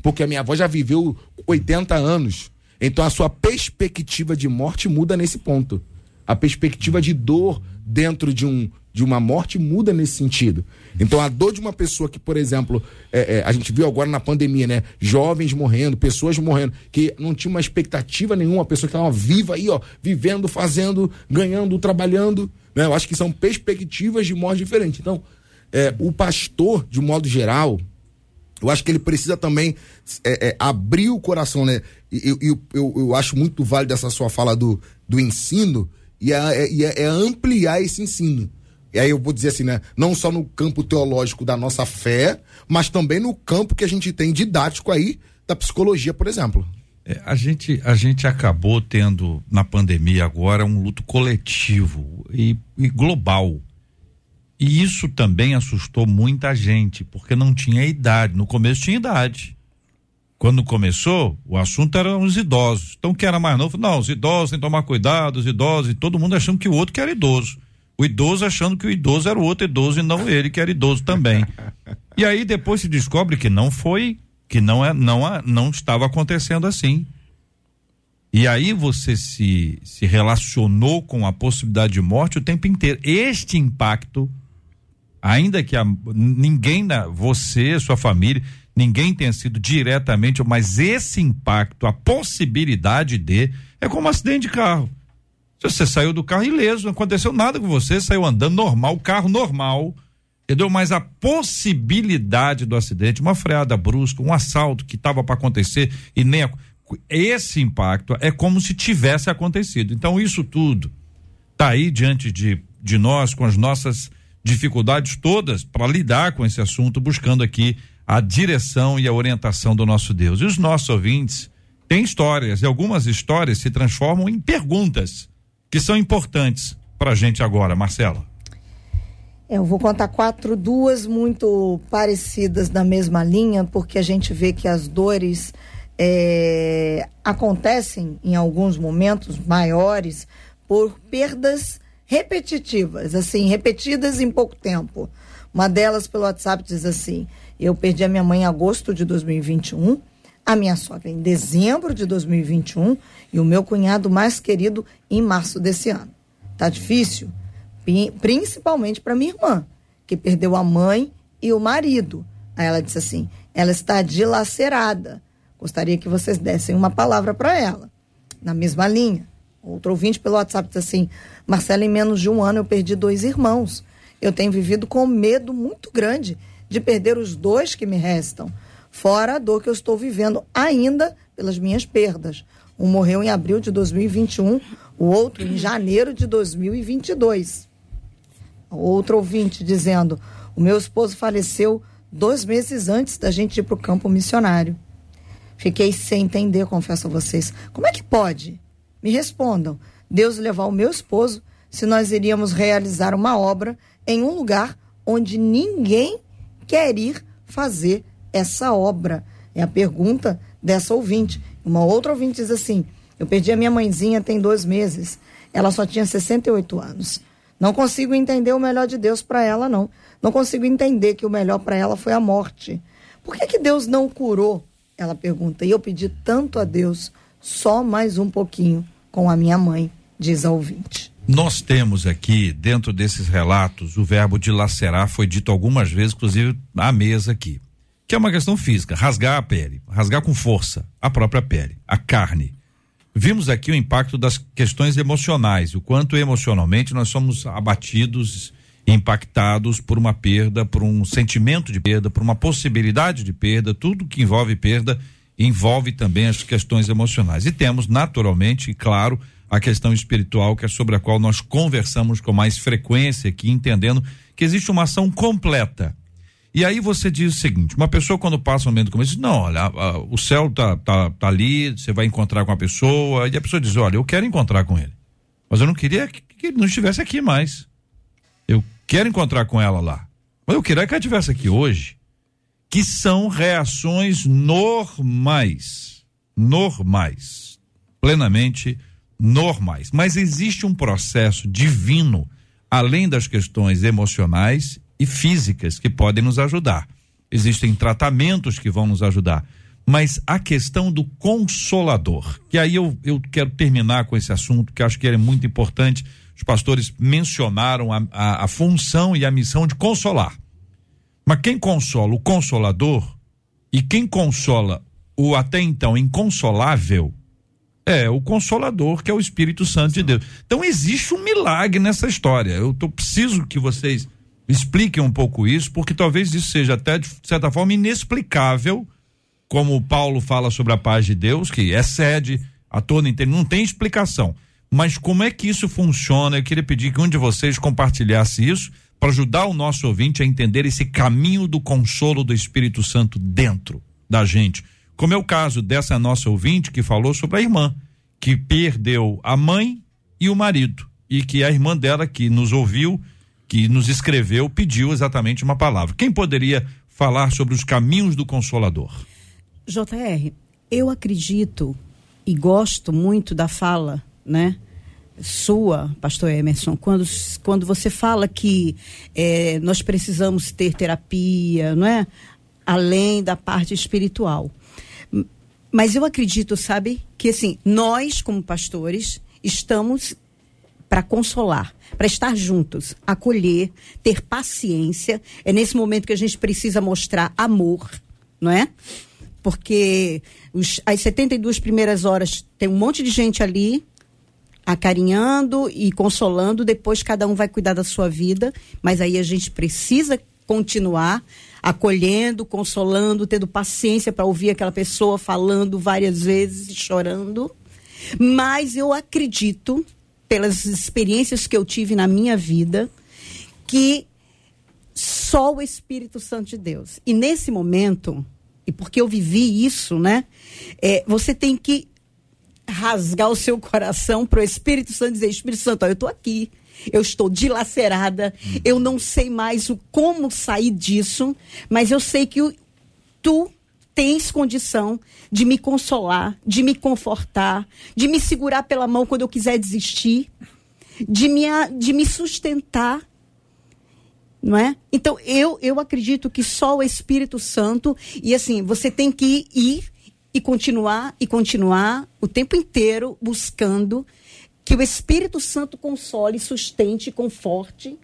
Porque a minha avó já viveu 80 anos. Então a sua perspectiva de morte muda nesse ponto. A perspectiva de dor dentro de, um, de uma morte muda nesse sentido. Então a dor de uma pessoa que, por exemplo, é, é, a gente viu agora na pandemia, né? Jovens morrendo, pessoas morrendo, que não tinha uma expectativa nenhuma, pessoa que estava viva aí, ó, vivendo, fazendo, ganhando, trabalhando. Né? Eu acho que são perspectivas de morte diferentes. Então, é, o pastor, de modo geral, eu acho que ele precisa também é, é, abrir o coração, né? E eu, eu, eu, eu, acho muito válido essa sua fala do, do ensino e é, é, é, ampliar esse ensino. E aí eu vou dizer assim, né? Não só no campo teológico da nossa fé, mas também no campo que a gente tem didático aí da psicologia, por exemplo. É, a, gente, a gente acabou tendo na pandemia agora um luto coletivo e, e global e isso também assustou muita gente, porque não tinha idade. No começo tinha idade. Quando começou, o assunto eram os idosos. Então, quem era mais novo, não, os idosos têm que tomar cuidado, os idosos, e todo mundo achando que o outro que era idoso. O idoso achando que o idoso era o outro idoso e não ele que era idoso também. e aí depois se descobre que não foi, que não é, não, não estava acontecendo assim. E aí você se, se relacionou com a possibilidade de morte o tempo inteiro. Este impacto ainda que a, ninguém, você, sua família, ninguém tenha sido diretamente, mas esse impacto, a possibilidade de, é como um acidente de carro. Você saiu do carro ileso, não aconteceu nada com você, saiu andando normal, carro normal, entendeu? Mas a possibilidade do acidente, uma freada brusca, um assalto que estava para acontecer e nem esse impacto é como se tivesse acontecido. Então isso tudo tá aí diante de de nós com as nossas dificuldades todas para lidar com esse assunto, buscando aqui a direção e a orientação do nosso Deus. E os nossos ouvintes têm histórias, e algumas histórias se transformam em perguntas que são importantes para a gente agora, Marcela. É, eu vou contar quatro, duas muito parecidas na mesma linha, porque a gente vê que as dores é, acontecem em alguns momentos maiores por perdas repetitivas, assim, repetidas em pouco tempo. Uma delas pelo WhatsApp diz assim: Eu perdi a minha mãe em agosto de 2021, a minha sogra em dezembro de 2021 e o meu cunhado mais querido em março desse ano. Tá difícil? Principalmente para minha irmã, que perdeu a mãe e o marido. Aí ela disse assim: ela está dilacerada. Gostaria que vocês dessem uma palavra para ela. Na mesma linha. Outro ouvinte pelo WhatsApp diz assim: Marcela, em menos de um ano eu perdi dois irmãos. Eu tenho vivido com medo muito grande de perder os dois que me restam, fora a dor que eu estou vivendo ainda pelas minhas perdas. Um morreu em abril de 2021, o outro em janeiro de 2022. Outro ouvinte dizendo: O meu esposo faleceu dois meses antes da gente ir para o campo missionário. Fiquei sem entender, confesso a vocês. Como é que pode? Me respondam: Deus levar o meu esposo se nós iríamos realizar uma obra em um lugar onde ninguém quer ir fazer essa obra? É a pergunta dessa ouvinte. Uma outra ouvinte diz assim: Eu perdi a minha mãezinha tem dois meses. Ela só tinha 68 anos. Não consigo entender o melhor de Deus para ela, não. Não consigo entender que o melhor para ela foi a morte. Por que, que Deus não curou? Ela pergunta. E eu pedi tanto a Deus, só mais um pouquinho com a minha mãe, diz a ouvinte. Nós temos aqui, dentro desses relatos, o verbo dilacerar foi dito algumas vezes, inclusive à mesa aqui. Que é uma questão física, rasgar a pele, rasgar com força a própria pele, a carne. Vimos aqui o impacto das questões emocionais, o quanto emocionalmente nós somos abatidos, impactados por uma perda, por um sentimento de perda, por uma possibilidade de perda, tudo que envolve perda envolve também as questões emocionais. E temos, naturalmente, claro, a questão espiritual, que é sobre a qual nós conversamos com mais frequência aqui, entendendo que existe uma ação completa. E aí você diz o seguinte: uma pessoa, quando passa um momento como esse, não, olha, a, a, o céu tá, tá, tá ali, você vai encontrar com a pessoa, e a pessoa diz: olha, eu quero encontrar com ele. Mas eu não queria que, que ele não estivesse aqui mais. Eu quero encontrar com ela lá. Eu queria que ela estivesse aqui hoje, que são reações normais. Normais. Plenamente normais. Mas existe um processo divino, além das questões emocionais e físicas, que podem nos ajudar. Existem tratamentos que vão nos ajudar. Mas a questão do consolador, que aí eu, eu quero terminar com esse assunto, que acho que é muito importante. Os pastores mencionaram a, a, a função e a missão de consolar. Mas quem consola o consolador e quem consola o até então inconsolável é o consolador, que é o Espírito Santo de Deus. Então existe um milagre nessa história. Eu tô, preciso que vocês expliquem um pouco isso, porque talvez isso seja até de certa forma inexplicável, como Paulo fala sobre a paz de Deus, que excede a toda inteira, não tem explicação. Mas como é que isso funciona? Eu queria pedir que um de vocês compartilhasse isso para ajudar o nosso ouvinte a entender esse caminho do consolo do Espírito Santo dentro da gente. Como é o caso dessa nossa ouvinte que falou sobre a irmã, que perdeu a mãe e o marido, e que a irmã dela que nos ouviu, que nos escreveu, pediu exatamente uma palavra. Quem poderia falar sobre os caminhos do consolador? JR, eu acredito e gosto muito da fala, né? Sua, pastor Emerson, quando, quando você fala que é, nós precisamos ter terapia, não é? Além da parte espiritual. Mas eu acredito, sabe, que assim, nós, como pastores, estamos para consolar, para estar juntos, acolher, ter paciência. É nesse momento que a gente precisa mostrar amor, não é? Porque os, as 72 primeiras horas tem um monte de gente ali acarinhando e consolando, depois cada um vai cuidar da sua vida, mas aí a gente precisa continuar acolhendo, consolando, tendo paciência para ouvir aquela pessoa falando várias vezes, chorando. Mas eu acredito, pelas experiências que eu tive na minha vida, que só o Espírito Santo de Deus. E nesse momento, e porque eu vivi isso, né? É, você tem que rasgar o seu coração para o Espírito Santo dizer: Espírito Santo, ó, eu estou aqui eu estou dilacerada, eu não sei mais o como sair disso, mas eu sei que o, tu tens condição de me consolar, de me confortar, de me segurar pela mão quando eu quiser desistir, de me, de me sustentar. Não é? Então, eu, eu acredito que só o Espírito Santo, e assim, você tem que ir e continuar e continuar o tempo inteiro buscando que o Espírito Santo console, sustente, conforte,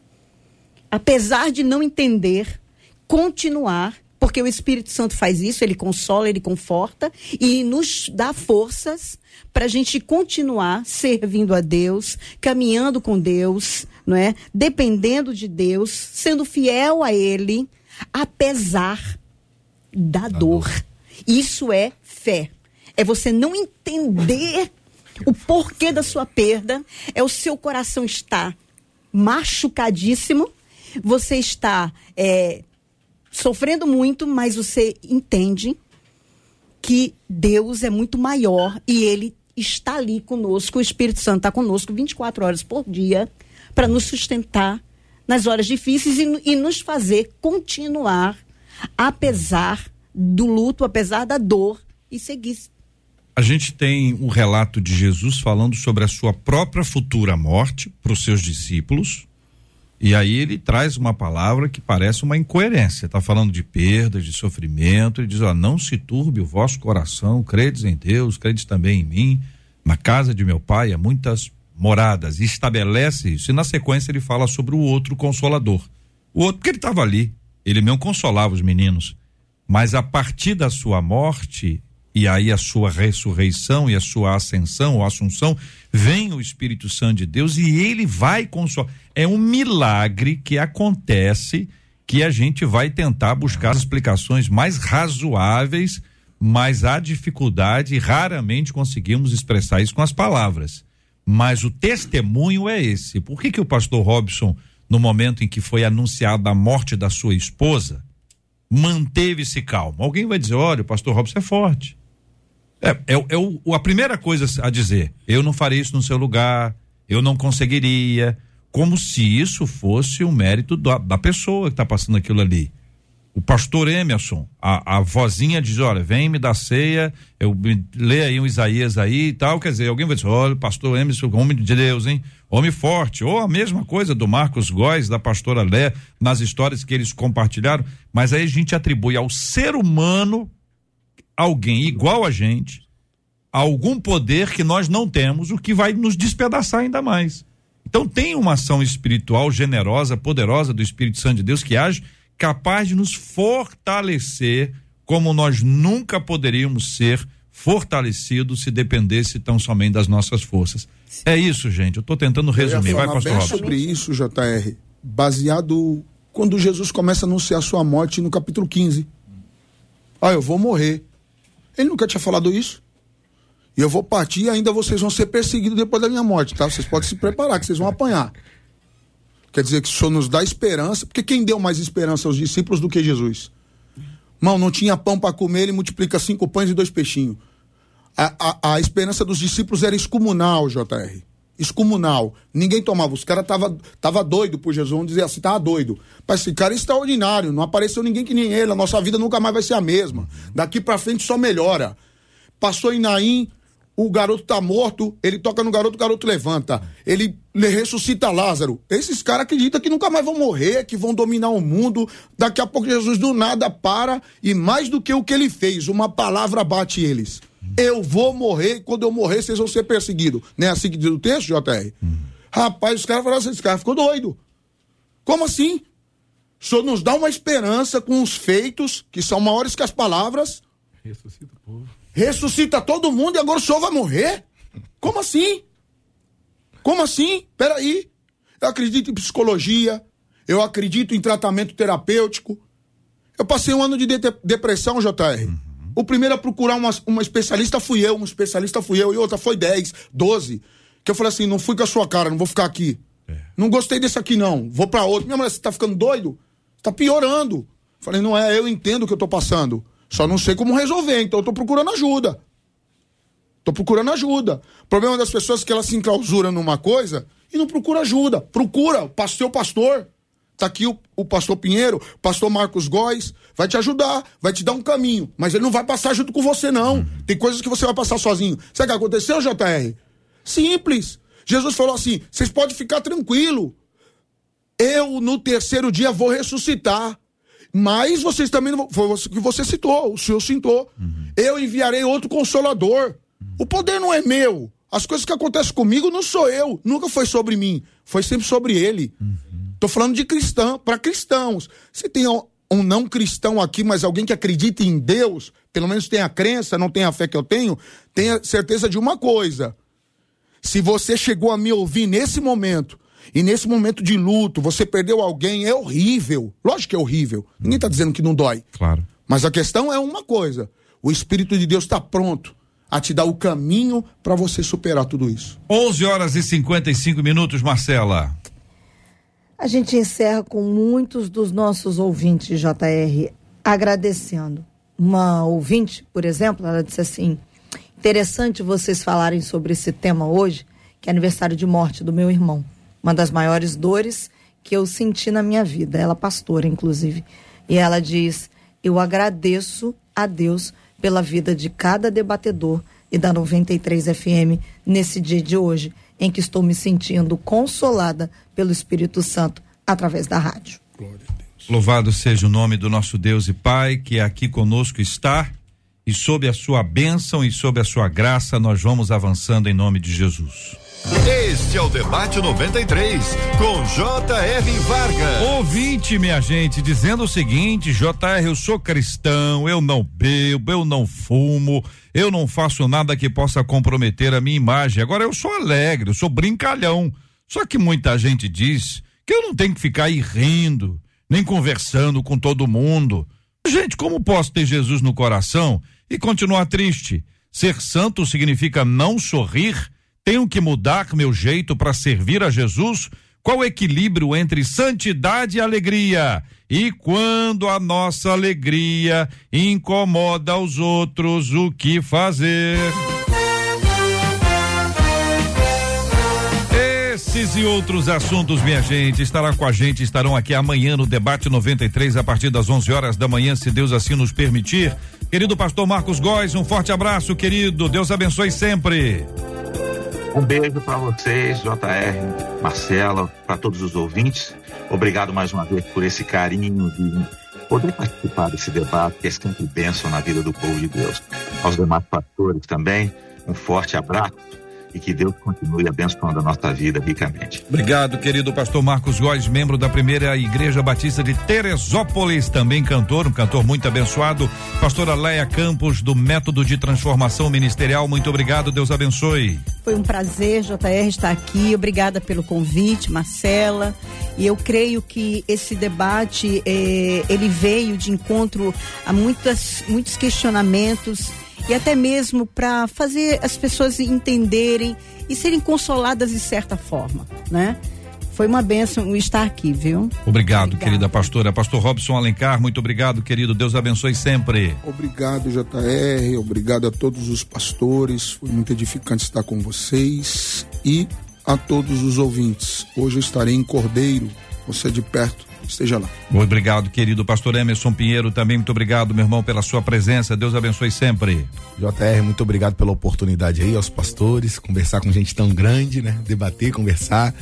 apesar de não entender, continuar, porque o Espírito Santo faz isso, ele consola, ele conforta e nos dá forças para a gente continuar servindo a Deus, caminhando com Deus, não é? Dependendo de Deus, sendo fiel a Ele, apesar da dor. Isso é fé. É você não entender o porquê da sua perda é o seu coração estar machucadíssimo, você está é, sofrendo muito, mas você entende que Deus é muito maior e Ele está ali conosco, o Espírito Santo está conosco 24 horas por dia para nos sustentar nas horas difíceis e, e nos fazer continuar, apesar do luto, apesar da dor, e seguir a gente tem um relato de Jesus falando sobre a sua própria futura morte para os seus discípulos. E aí ele traz uma palavra que parece uma incoerência. Está falando de perdas, de sofrimento. Ele diz: ó, não se turbe o vosso coração, credes em Deus, credes também em mim. Na casa de meu pai há muitas moradas. E estabelece isso. E na sequência ele fala sobre o outro consolador. O outro, porque ele estava ali. Ele mesmo consolava os meninos. Mas a partir da sua morte, e aí a sua ressurreição e a sua ascensão ou assunção, vem o Espírito Santo de Deus e ele vai consolar. É um milagre que acontece que a gente vai tentar buscar as explicações mais razoáveis, mas há dificuldade e raramente conseguimos expressar isso com as palavras. Mas o testemunho é esse. Por que que o pastor Robson, no momento em que foi anunciada a morte da sua esposa, manteve-se calmo? Alguém vai dizer: olha, o pastor Robson é forte. É, é, é o, a primeira coisa a dizer. Eu não faria isso no seu lugar, eu não conseguiria. como se isso fosse o um mérito da, da pessoa que está passando aquilo ali o pastor Emerson, a, a vozinha diz, olha, vem me dar ceia, eu lê aí um Isaías aí e tal, quer dizer, alguém vai dizer, olha, pastor Emerson, homem de Deus, hein? Homem forte, ou a mesma coisa do Marcos Góes, da pastora Lé, nas histórias que eles compartilharam, mas aí a gente atribui ao ser humano alguém igual a gente, algum poder que nós não temos, o que vai nos despedaçar ainda mais. Então tem uma ação espiritual generosa, poderosa do Espírito Santo de Deus que age capaz de nos fortalecer como nós nunca poderíamos ser fortalecidos se dependesse tão somente das nossas forças. É isso, gente. Eu estou tentando resumir. Vai, pastor bem sobre isso, JR, baseado quando Jesus começa a anunciar sua morte no capítulo 15. Ah, eu vou morrer. Ele nunca tinha falado isso. E eu vou partir e ainda vocês vão ser perseguidos depois da minha morte, tá? Vocês podem se preparar, que vocês vão apanhar. Quer dizer que o Senhor nos dá esperança, porque quem deu mais esperança aos discípulos do que Jesus? Mão, não tinha pão para comer, ele multiplica cinco pães e dois peixinhos. A, a, a, esperança dos discípulos era excomunal, JR. Excomunal. Ninguém tomava. Os caras tava, tava doido por Jesus. Vamos dizer assim, tava doido. Mas esse cara é extraordinário. Não apareceu ninguém que nem ele. A nossa vida nunca mais vai ser a mesma. Daqui para frente só melhora. Passou em Naim, o garoto tá morto, ele toca no garoto, o garoto levanta. Ele ressuscita Lázaro. Esses caras acreditam que nunca mais vão morrer, que vão dominar o mundo. Daqui a pouco Jesus do nada para e mais do que o que ele fez, uma palavra bate eles. Eu vou morrer e quando eu morrer vocês vão ser perseguidos. Não é assim que diz o texto, JR? Hum. Rapaz, os caras falaram assim, esse cara ficou doido. Como assim? O senhor nos dá uma esperança com os feitos, que são maiores que as palavras. Ressuscita o povo ressuscita todo mundo e agora o senhor vai morrer? Como assim? Como assim? Peraí. Eu acredito em psicologia, eu acredito em tratamento terapêutico. Eu passei um ano de, de depressão, JR. Uhum. O primeiro a procurar uma, uma especialista fui eu, um especialista fui eu, e outra foi 10, 12. Que eu falei assim: não fui com a sua cara, não vou ficar aqui. É. Não gostei desse aqui, não. Vou para outro. Minha mulher, você tá ficando doido? Tá piorando. Falei, não é, eu entendo o que eu tô passando. Só não sei como resolver, então eu tô procurando ajuda. Tô procurando ajuda. O problema das pessoas é que elas se enclausuram numa coisa e não procura ajuda. Procura o pastor, pastor. Tá aqui o, o pastor Pinheiro, o pastor Marcos Góes, vai te ajudar, vai te dar um caminho. Mas ele não vai passar junto com você, não. Tem coisas que você vai passar sozinho. Sabe o que aconteceu, JR? Simples. Jesus falou assim: vocês podem ficar tranquilo. Eu, no terceiro dia, vou ressuscitar. Mas vocês também não foi o que você citou, o senhor citou. Uhum. Eu enviarei outro consolador. Uhum. O poder não é meu. As coisas que acontecem comigo não sou eu, nunca foi sobre mim, foi sempre sobre ele. Uhum. Tô falando de cristão, para cristãos. Se tem um não cristão aqui, mas alguém que acredita em Deus, pelo menos tem a crença, não tem a fé que eu tenho, tenha certeza de uma coisa. Se você chegou a me ouvir nesse momento e nesse momento de luto, você perdeu alguém, é horrível. Lógico que é horrível. Ninguém está dizendo que não dói. Claro. Mas a questão é uma coisa: o Espírito de Deus está pronto a te dar o caminho para você superar tudo isso. 11 horas e 55 minutos, Marcela. A gente encerra com muitos dos nossos ouvintes, JR, agradecendo. Uma ouvinte, por exemplo, ela disse assim: interessante vocês falarem sobre esse tema hoje, que é aniversário de morte do meu irmão uma das maiores dores que eu senti na minha vida. Ela pastora, inclusive. E ela diz: Eu agradeço a Deus pela vida de cada debatedor e da 93 FM nesse dia de hoje, em que estou me sentindo consolada pelo Espírito Santo através da rádio. Louvado seja o nome do nosso Deus e Pai, que aqui conosco está, e sob a sua bênção e sob a sua graça, nós vamos avançando em nome de Jesus. Este é o Debate 93, com J.R. Vargas. Ouvinte, minha gente, dizendo o seguinte: J.R., eu sou cristão, eu não bebo, eu não fumo, eu não faço nada que possa comprometer a minha imagem. Agora, eu sou alegre, eu sou brincalhão. Só que muita gente diz que eu não tenho que ficar aí rindo, nem conversando com todo mundo. Gente, como posso ter Jesus no coração e continuar triste? Ser santo significa não sorrir? Tenho que mudar meu jeito para servir a Jesus? Qual o equilíbrio entre santidade e alegria? E quando a nossa alegria incomoda os outros, o que fazer? Esses e outros assuntos, minha gente, estará com a gente, estarão aqui amanhã no debate 93 a partir das 11 horas da manhã, se Deus assim nos permitir. Querido pastor Marcos Góes, um forte abraço, querido. Deus abençoe sempre. Um beijo para vocês, JR, Marcela, para todos os ouvintes. Obrigado mais uma vez por esse carinho de poder participar desse debate, que é sempre bênção na vida do povo de Deus. Aos demais pastores também, um forte abraço e que Deus continue abençoando a nossa vida ricamente. Obrigado, querido pastor Marcos Góes, membro da primeira Igreja Batista de Teresópolis, também cantor, um cantor muito abençoado. Pastora Leia Campos, do Método de Transformação Ministerial, muito obrigado, Deus abençoe. Foi um prazer, JR, estar aqui. Obrigada pelo convite, Marcela. E eu creio que esse debate eh, ele veio de encontro a muitas, muitos questionamentos e até mesmo para fazer as pessoas entenderem e serem consoladas de certa forma, né? Foi uma benção estar aqui, viu? Obrigado, querida pastora. Pastor Robson Alencar, muito obrigado, querido. Deus abençoe sempre. Obrigado, JR. Obrigado a todos os pastores. Foi muito edificante estar com vocês. E a todos os ouvintes. Hoje eu estarei em Cordeiro. Você de perto esteja lá. Muito obrigado, querido pastor Emerson Pinheiro, também muito obrigado, meu irmão, pela sua presença. Deus abençoe sempre. JR, muito obrigado pela oportunidade aí aos pastores, conversar com gente tão grande, né? Debater, conversar.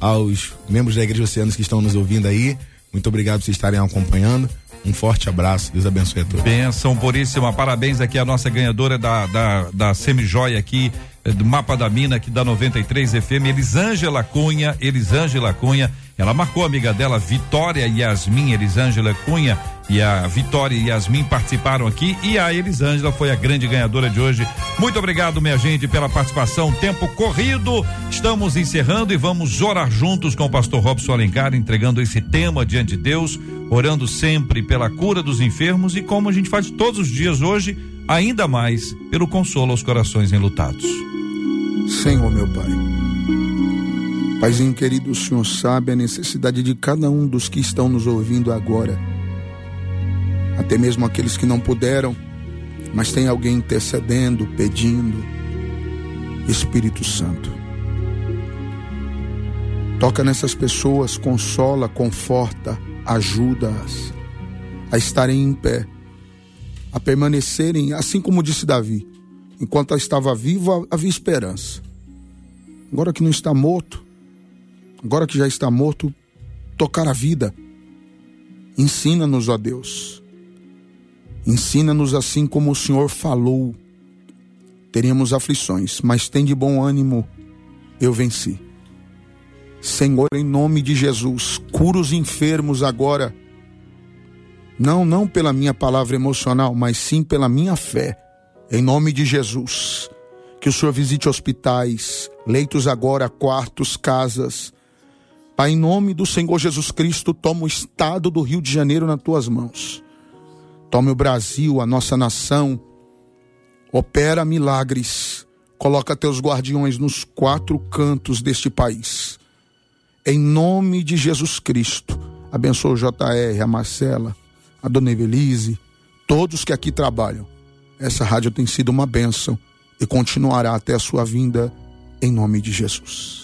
Aos membros da Igreja Oceanos que estão nos ouvindo aí, muito obrigado por vocês estarem acompanhando. Um forte abraço, Deus abençoe a todos. Benção puríssima, parabéns aqui a nossa ganhadora da, da, da semijoia aqui, eh, do Mapa da Mina, aqui da 93 FM, Elisângela Cunha, Elisângela Cunha. Ela marcou a amiga dela, Vitória Yasmin Elisângela Cunha, e a Vitória e Yasmin participaram aqui e a Elisângela foi a grande ganhadora de hoje. Muito obrigado, minha gente, pela participação. Tempo corrido, estamos encerrando e vamos orar juntos com o pastor Robson Alencar, entregando esse tema diante de Deus, orando sempre pela cura dos enfermos e como a gente faz todos os dias hoje, ainda mais pelo consolo aos corações enlutados. Senhor, meu Pai. Paizinho querido, o Senhor sabe a necessidade de cada um dos que estão nos ouvindo agora. Até mesmo aqueles que não puderam, mas tem alguém intercedendo, pedindo. Espírito Santo. Toca nessas pessoas, consola, conforta, ajuda-as a estarem em pé, a permanecerem, assim como disse Davi, enquanto estava vivo havia esperança. Agora que não está morto, agora que já está morto, tocar a vida. Ensina-nos, ó Deus. Ensina-nos assim como o Senhor falou. Teríamos aflições, mas tem de bom ânimo, eu venci. Senhor, em nome de Jesus, cura os enfermos agora. Não, não pela minha palavra emocional, mas sim pela minha fé. Em nome de Jesus. Que o Senhor visite hospitais, leitos agora, quartos, casas. Pai, em nome do Senhor Jesus Cristo, toma o estado do Rio de Janeiro nas tuas mãos. Tome o Brasil, a nossa nação. Opera milagres. Coloca teus guardiões nos quatro cantos deste país. Em nome de Jesus Cristo. Abençoa o JR, a Marcela, a Dona Evelise, todos que aqui trabalham. Essa rádio tem sido uma bênção e continuará até a sua vinda, em nome de Jesus.